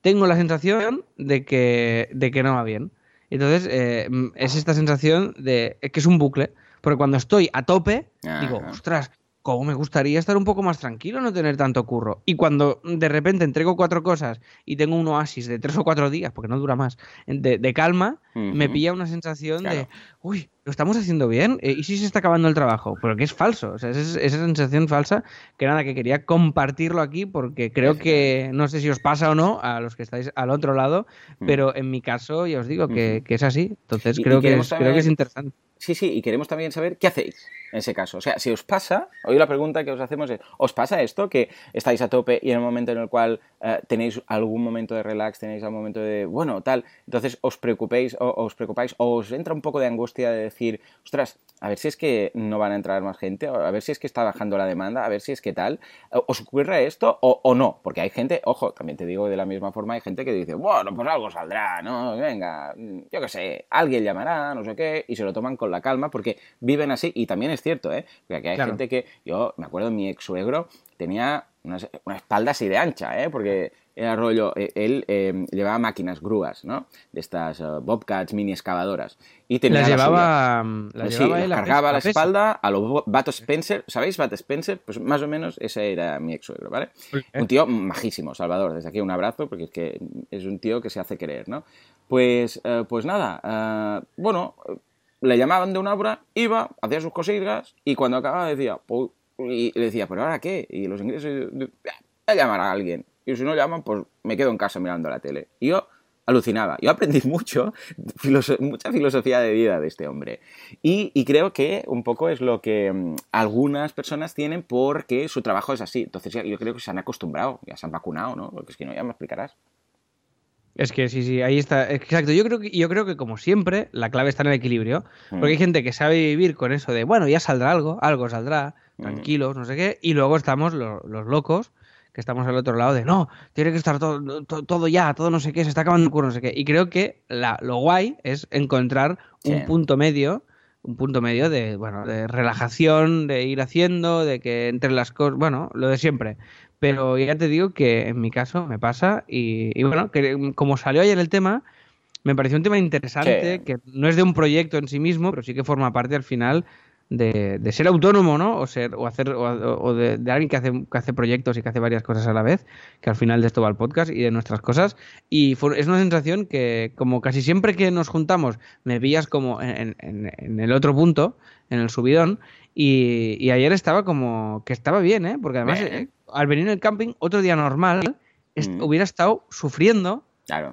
tengo la sensación de que, de que no va bien. Entonces, eh, es esta sensación de que es un bucle. Porque cuando estoy a tope, digo, ostras, cómo me gustaría estar un poco más tranquilo, no tener tanto curro. Y cuando de repente entrego cuatro cosas y tengo un oasis de tres o cuatro días, porque no dura más, de, calma, me pilla una sensación de, uy, lo estamos haciendo bien, eh, ¿y si se está acabando el trabajo? Pero que es falso, o sea, es esa sensación falsa que nada, que quería compartirlo aquí porque creo que, no sé si os pasa o no a los que estáis al otro lado, mm. pero en mi caso ya os digo que, es así, entonces creo, que creo que es interesante.
Sí, sí, y queremos también saber qué hacéis en ese caso. O sea, si os pasa, hoy la pregunta que os hacemos es, ¿os pasa esto? Que estáis a tope y en el momento en el cual eh, tenéis algún momento de relax, tenéis algún momento de, bueno, tal, entonces os preocupéis o os preocupáis o os entra un poco de angustia de decir, ostras, a ver si es que no van a entrar más gente, a ver si es que está bajando la demanda, a ver si es que tal, ¿os ocurre esto o, o no? Porque hay gente, ojo, también te digo de la misma forma, hay gente que dice, bueno, pues algo saldrá, ¿no? Venga, yo qué sé, alguien llamará, no sé qué, y se lo toman con la calma porque viven así y también es cierto, ¿eh? Porque hay gente que, yo me acuerdo, mi ex suegro tenía una, espalda así de ancha, ¿eh? Porque era rollo, eh, él eh, llevaba máquinas, grúas, ¿no? De estas uh, bobcats, mini excavadoras. Y tenía
las llevaba,
las sí, las cargaba la, espalda a los Bato Spencer, ¿sabéis Bato Spencer? Pues más o menos ese era mi ex suegro, ¿vale? Un tío majísimo, Salvador, desde aquí un abrazo, porque es que es un tío que se hace querer, ¿no? Pues, pues nada, bueno, le llamaban de una obra, iba, hacía sus cosillas y cuando acababa decía, pues, y le decía, ¿pero ahora qué? Y los ingresos, a llamar a alguien. Y si no llaman, pues me quedo en casa mirando la tele. Y yo alucinaba. Yo aprendí [laughs] mucho, mucha filosofía de vida de este hombre. Y, creo que un poco es lo que mm, algunas personas tienen porque su trabajo es así. Entonces yo creo que se han acostumbrado, ya se han vacunado, ¿no? Porque es que no, ya me explicarás.
Es que sí, sí, ahí está. Exacto. Yo creo que, yo creo que como siempre, la clave está en el equilibrio. Porque hay mm. gente que sabe vivir con eso de, bueno, ya saldrá algo, algo saldrá, mm. tranquilos, no sé qué. Y luego estamos los, locos, que estamos al otro lado de, no, tiene que estar todo, todo, ya, todo no sé qué, se está acabando el curso, no sé qué. Y creo que la, lo guay es encontrar un punto medio un punto medio de, bueno, de relajación, de ir haciendo, de que entre las cosas, bueno, lo de siempre. Pero ya te digo que en mi caso me pasa y, bueno, que como salió ayer el tema, me pareció un tema interesante, que no es de un proyecto en sí mismo, pero sí que forma parte al final de, ser autónomo, ¿no? O ser, o hacer, o, de, alguien que hace, que hace proyectos y que hace varias cosas a la vez, que al final de esto va el podcast y de nuestras cosas. Y es una sensación que, como casi siempre que nos juntamos, me pillas como en, el otro punto, en el subidón, y, ayer estaba como que estaba bien, ¿eh? Porque además al venir en el camping, otro día normal, mm. hubiera estado sufriendo
claro.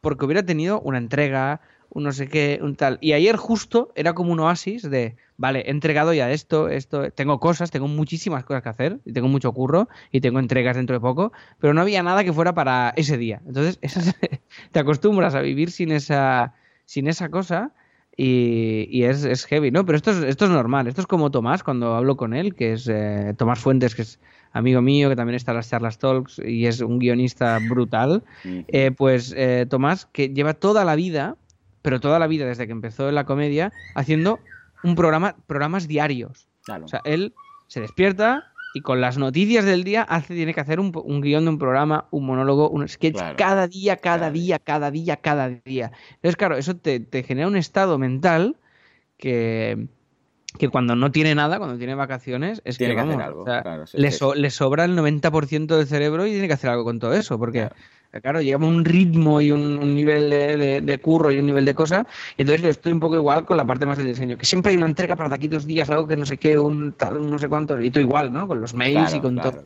porque hubiera tenido una entrega, un no sé qué, un tal. Y ayer justo era como un oasis de, vale, he entregado ya esto, esto, tengo cosas, tengo muchísimas cosas que hacer, y tengo mucho curro, y tengo entregas dentro de poco, pero no había nada que fuera para ese día. Entonces, [laughs] te acostumbras a vivir sin esa, sin esa cosa. Y, es, es, heavy, ¿no? Pero esto es, esto es normal. Esto es como Tomás, cuando hablo con él, que es eh, Tomás Fuentes, que es amigo mío, que también está en las charlas talks y es un guionista brutal, [laughs] eh, pues eh, Tomás, que lleva toda la vida, pero toda la vida desde que empezó en la comedia, haciendo un programa, programas diarios. O sea, él se despierta y con las noticias del día hace, tiene que hacer un, guion de un programa, un monólogo, un sketch cada día, cada día, cada día, cada día. Entonces, claro, eso te genera un estado mental que, que cuando no tiene nada, cuando tiene vacaciones, es que,
algo.
le, sobra el 90% del cerebro y tiene que hacer algo con todo eso, porque claro, llegamos a un ritmo y un, nivel de, curro y un nivel de cosa, y entonces estoy un poco igual con la parte más del diseño, que siempre hay una entrega para de aquí dos días, algo que no sé qué, un tal, no sé cuánto, y tú igual, ¿no? Con los mails y con todo.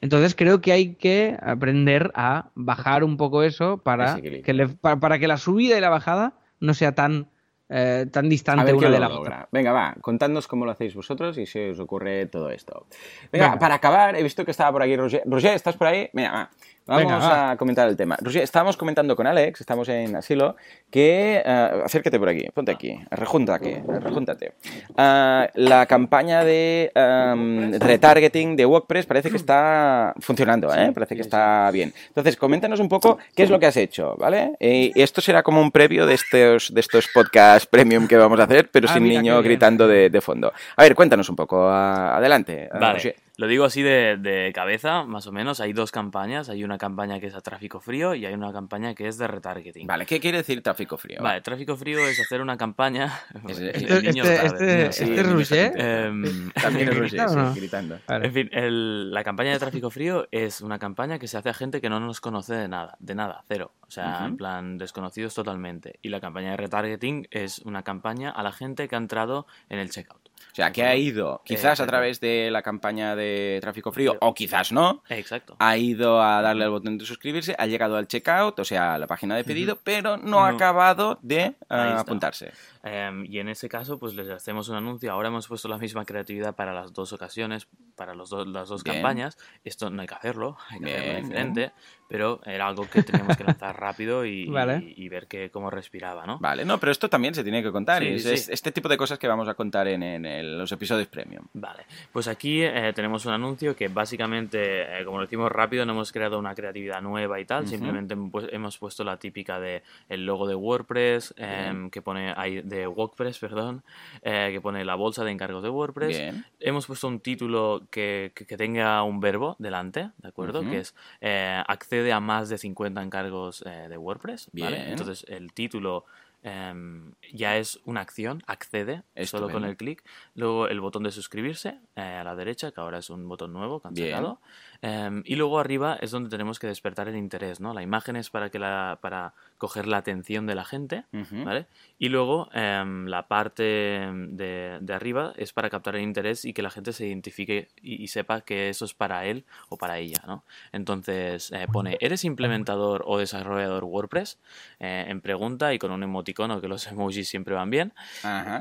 Entonces creo que hay que aprender a bajar un poco eso para que, para que la subida y la bajada no sea tan eh, tan distante una de la otra.
Venga, va, contadnos cómo lo hacéis vosotros y si os ocurre todo esto. Venga, para acabar, he visto que estaba por aquí Roger. Roger, ¿estás por ahí? Venga, va. Vamos a comentar el tema. Roger, estábamos comentando con Alex, estamos en Asilo, que... Uh, acércate por aquí, ponte aquí, rejunta aquí, rejúntate. Uh, la campaña de um, retargeting de WordPress parece que está funcionando, ¿eh? Parece que está bien. Entonces, coméntanos un poco qué es lo que has hecho, ¿vale? Y esto será como un previo de estos, de estos podcasts premium que vamos a hacer, pero ah, sin niño gritando de, de, fondo. A ver, cuéntanos un poco, adelante.
Vale. Lo digo así de, cabeza, más o menos. Hay dos campañas. Hay una campaña que es a tráfico frío y hay una campaña que es de retargeting.
Vale, ¿qué quiere decir tráfico frío?
Vale, tráfico frío es hacer una campaña. [laughs]
este, este, este es Roger.
Em, también [laughs] es gritando.
En fin, la campaña de tráfico frío es una campaña que se hace a gente que no nos conoce de nada, de nada, cero. O sea, en plan, desconocidos totalmente. Y la campaña de retargeting es una campaña a la gente que ha entrado en el checkout.
O sea, que ha ido, quizás a través de la campaña de tráfico frío, o quizás no.
Exacto.
Ha ido a darle al botón de suscribirse, ha llegado al checkout, o sea, a la página de pedido, pero no, ha acabado de ah, apuntarse.
Em, y en ese caso, pues les hacemos un anuncio. Ahora hemos puesto la misma creatividad para las dos ocasiones, para los las dos campañas. Esto no hay que hacerlo, hay que hacerlo diferente, pero era algo que teníamos que lanzar rápido y, [laughs] y, ver que, cómo respiraba, ¿no?
Vale, no, pero esto también se tiene que contar. es, este tipo de cosas que vamos a contar en, en los episodios premium.
Vale, pues aquí eh, tenemos un anuncio que básicamente, eh, como lo decimos rápido, no hemos creado una creatividad nueva y tal, simplemente pues, hemos puesto la típica de el logo de WordPress, em, que pone ahí de WordPress, perdón, eh, que pone la bolsa de encargos de WordPress. Hemos puesto un título que, que, tenga un verbo delante, ¿de acuerdo? Que es eh, accede a más de 50 encargos eh, de WordPress. ¿vale? Entonces el título em, ya es una acción, accede solo con el clic. Luego el botón de suscribirse a la derecha, que ahora es un botón nuevo cancelado. Em, y luego arriba es donde tenemos que despertar el interés, ¿no? La imagen es para que la, para coger la atención de la gente, ¿vale? Y luego em, la parte de, de, arriba es para captar el interés y que la gente se identifique y, sepa que eso es para él o para ella, ¿no? Entonces eh, pone, ¿eres implementador o desarrollador WordPress? Eh, en pregunta y con un emoticono que los [laughs] emojis siempre van bien.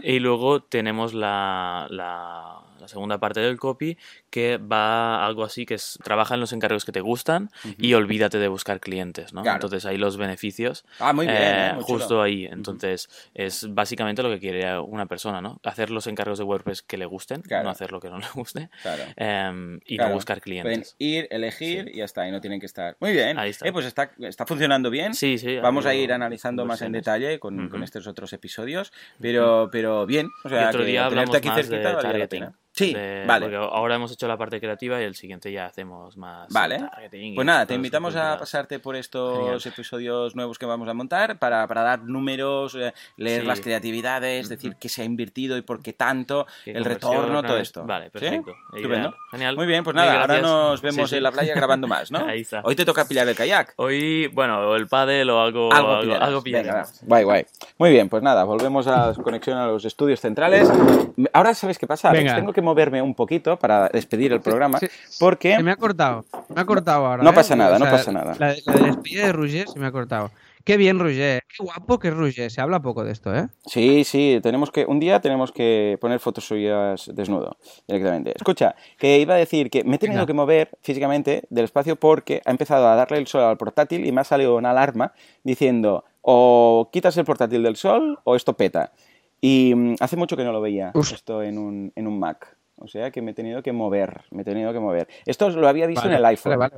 Y luego tenemos la, la la segunda parte del copy, que va algo así que es trabaja en los encargos que te gustan y olvídate de buscar clientes, ¿no? Entonces ahí los beneficios.
Ah, muy bien.
Eh, justo ahí. Entonces es básicamente lo que quiere una persona, ¿no? Hacer los encargos de WordPress que le gusten, no hacer lo que no le guste. Em, y no buscar clientes.
Pueden ir, elegir y ya está, y no tienen que estar. Muy bien. Ahí está. Eh, pues está, está funcionando bien.
Sí, sí.
Vamos a ir analizando más en detalle con, con, estos otros episodios, pero, pero bien. O sea,
otro día hablamos aquí más cerquita de targeting.
Sí, vale.
Porque ahora hemos hecho la parte creativa y el siguiente ya hacemos más.
Vale. Pues nada, te invitamos a pasarte por estos episodios nuevos que vamos a montar para, para dar números, eh, leer las creatividades, decir qué se ha invertido y por qué tanto, el retorno, todo esto.
Vale, perfecto.
Genial. Muy bien, pues nada, ahora nos vemos en la playa grabando más, ¿no? [laughs]
Ahí está.
Hoy te toca pillar el kayak.
Hoy, bueno, el paddle o algo.
Algo, algo, guay, guay. Muy bien, pues nada, volvemos a conexión a los estudios centrales. Ahora sabes qué pasa. Tengo que moverme un poquito para despedir el programa, porque...
Se me ha cortado, me ha cortado ahora.
No ¿eh? pasa nada, no pasa nada.
La, la despedida de Roger se me ha cortado. Qué bien, Roger. Qué guapo que es Roger. Se habla poco de esto, ¿eh?
Sí, sí. Tenemos que, un día tenemos que poner fotos suyas desnudo, directamente. Escucha, que iba a decir que me he tenido que mover físicamente del espacio porque ha empezado a darle el sol al portátil y me ha salido una alarma diciendo o quitas el portátil del sol o esto peta. Y mm, hace mucho que no lo veía esto en un, en un Mac. O sea que me he tenido que mover, me he tenido que mover. Esto lo había visto en el iPhone.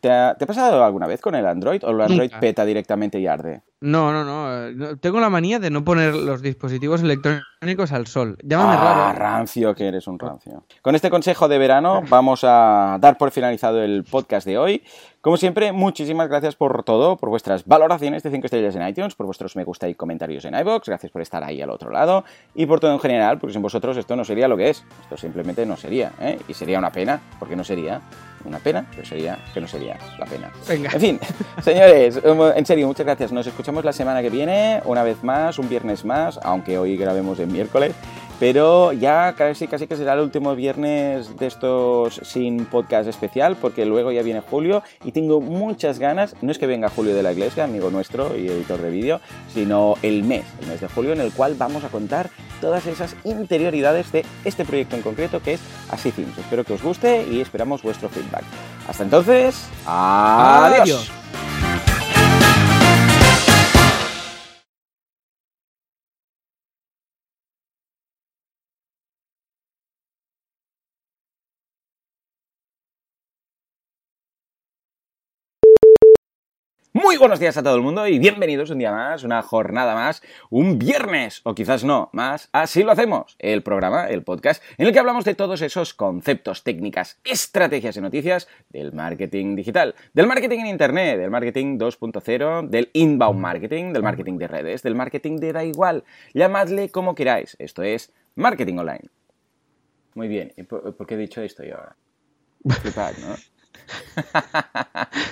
¿te, ha, pasado alguna vez con el Android o el Android peta directamente y arde?
No, no, no. Tengo la manía de no poner los dispositivos electrónicos al sol. Llámame
ah,
raro.
rancio que eres un rancio. Con este consejo de verano vamos a dar por finalizado el podcast de hoy. Como siempre, muchísimas gracias por todo, por vuestras valoraciones de 5 estrellas en iTunes, por vuestros me gusta y comentarios en iBox, gracias por estar ahí al otro lado y por todo en general, porque sin vosotros esto no sería lo que es. Esto simplemente no sería, ¿eh? Y sería una pena, porque no sería una pena, pero sería que no sería la pena.
Venga.
En fin, [laughs] señores, en serio, muchas gracias. Nos escuchamos la semana que viene, una vez más, un viernes más, aunque hoy grabemos en miércoles. Pero ya casi, casi que será el último viernes de estos sin podcast especial, porque luego ya viene Julio y tengo muchas ganas, no es que venga Julio de la Iglesia, amigo nuestro y editor de vídeo, sino el mes, el mes de Julio, en el cual vamos a contar todas esas interioridades de este proyecto en concreto que es Así Films. Espero que os guste y esperamos vuestro feedback. Hasta entonces. Adiós. Muy buenos días a todo el mundo y bienvenidos un día más, una jornada más, un viernes, o quizás no, más, así lo hacemos, el programa, el podcast, en el que hablamos de todos esos conceptos, técnicas, estrategias y noticias del marketing digital, del marketing en Internet, del marketing 2.0, del inbound marketing, del marketing de redes, del marketing de da igual, llamadle como queráis, esto es marketing online. Muy bien, ¿y por, qué he dicho esto yo ahora? ¿no? [laughs]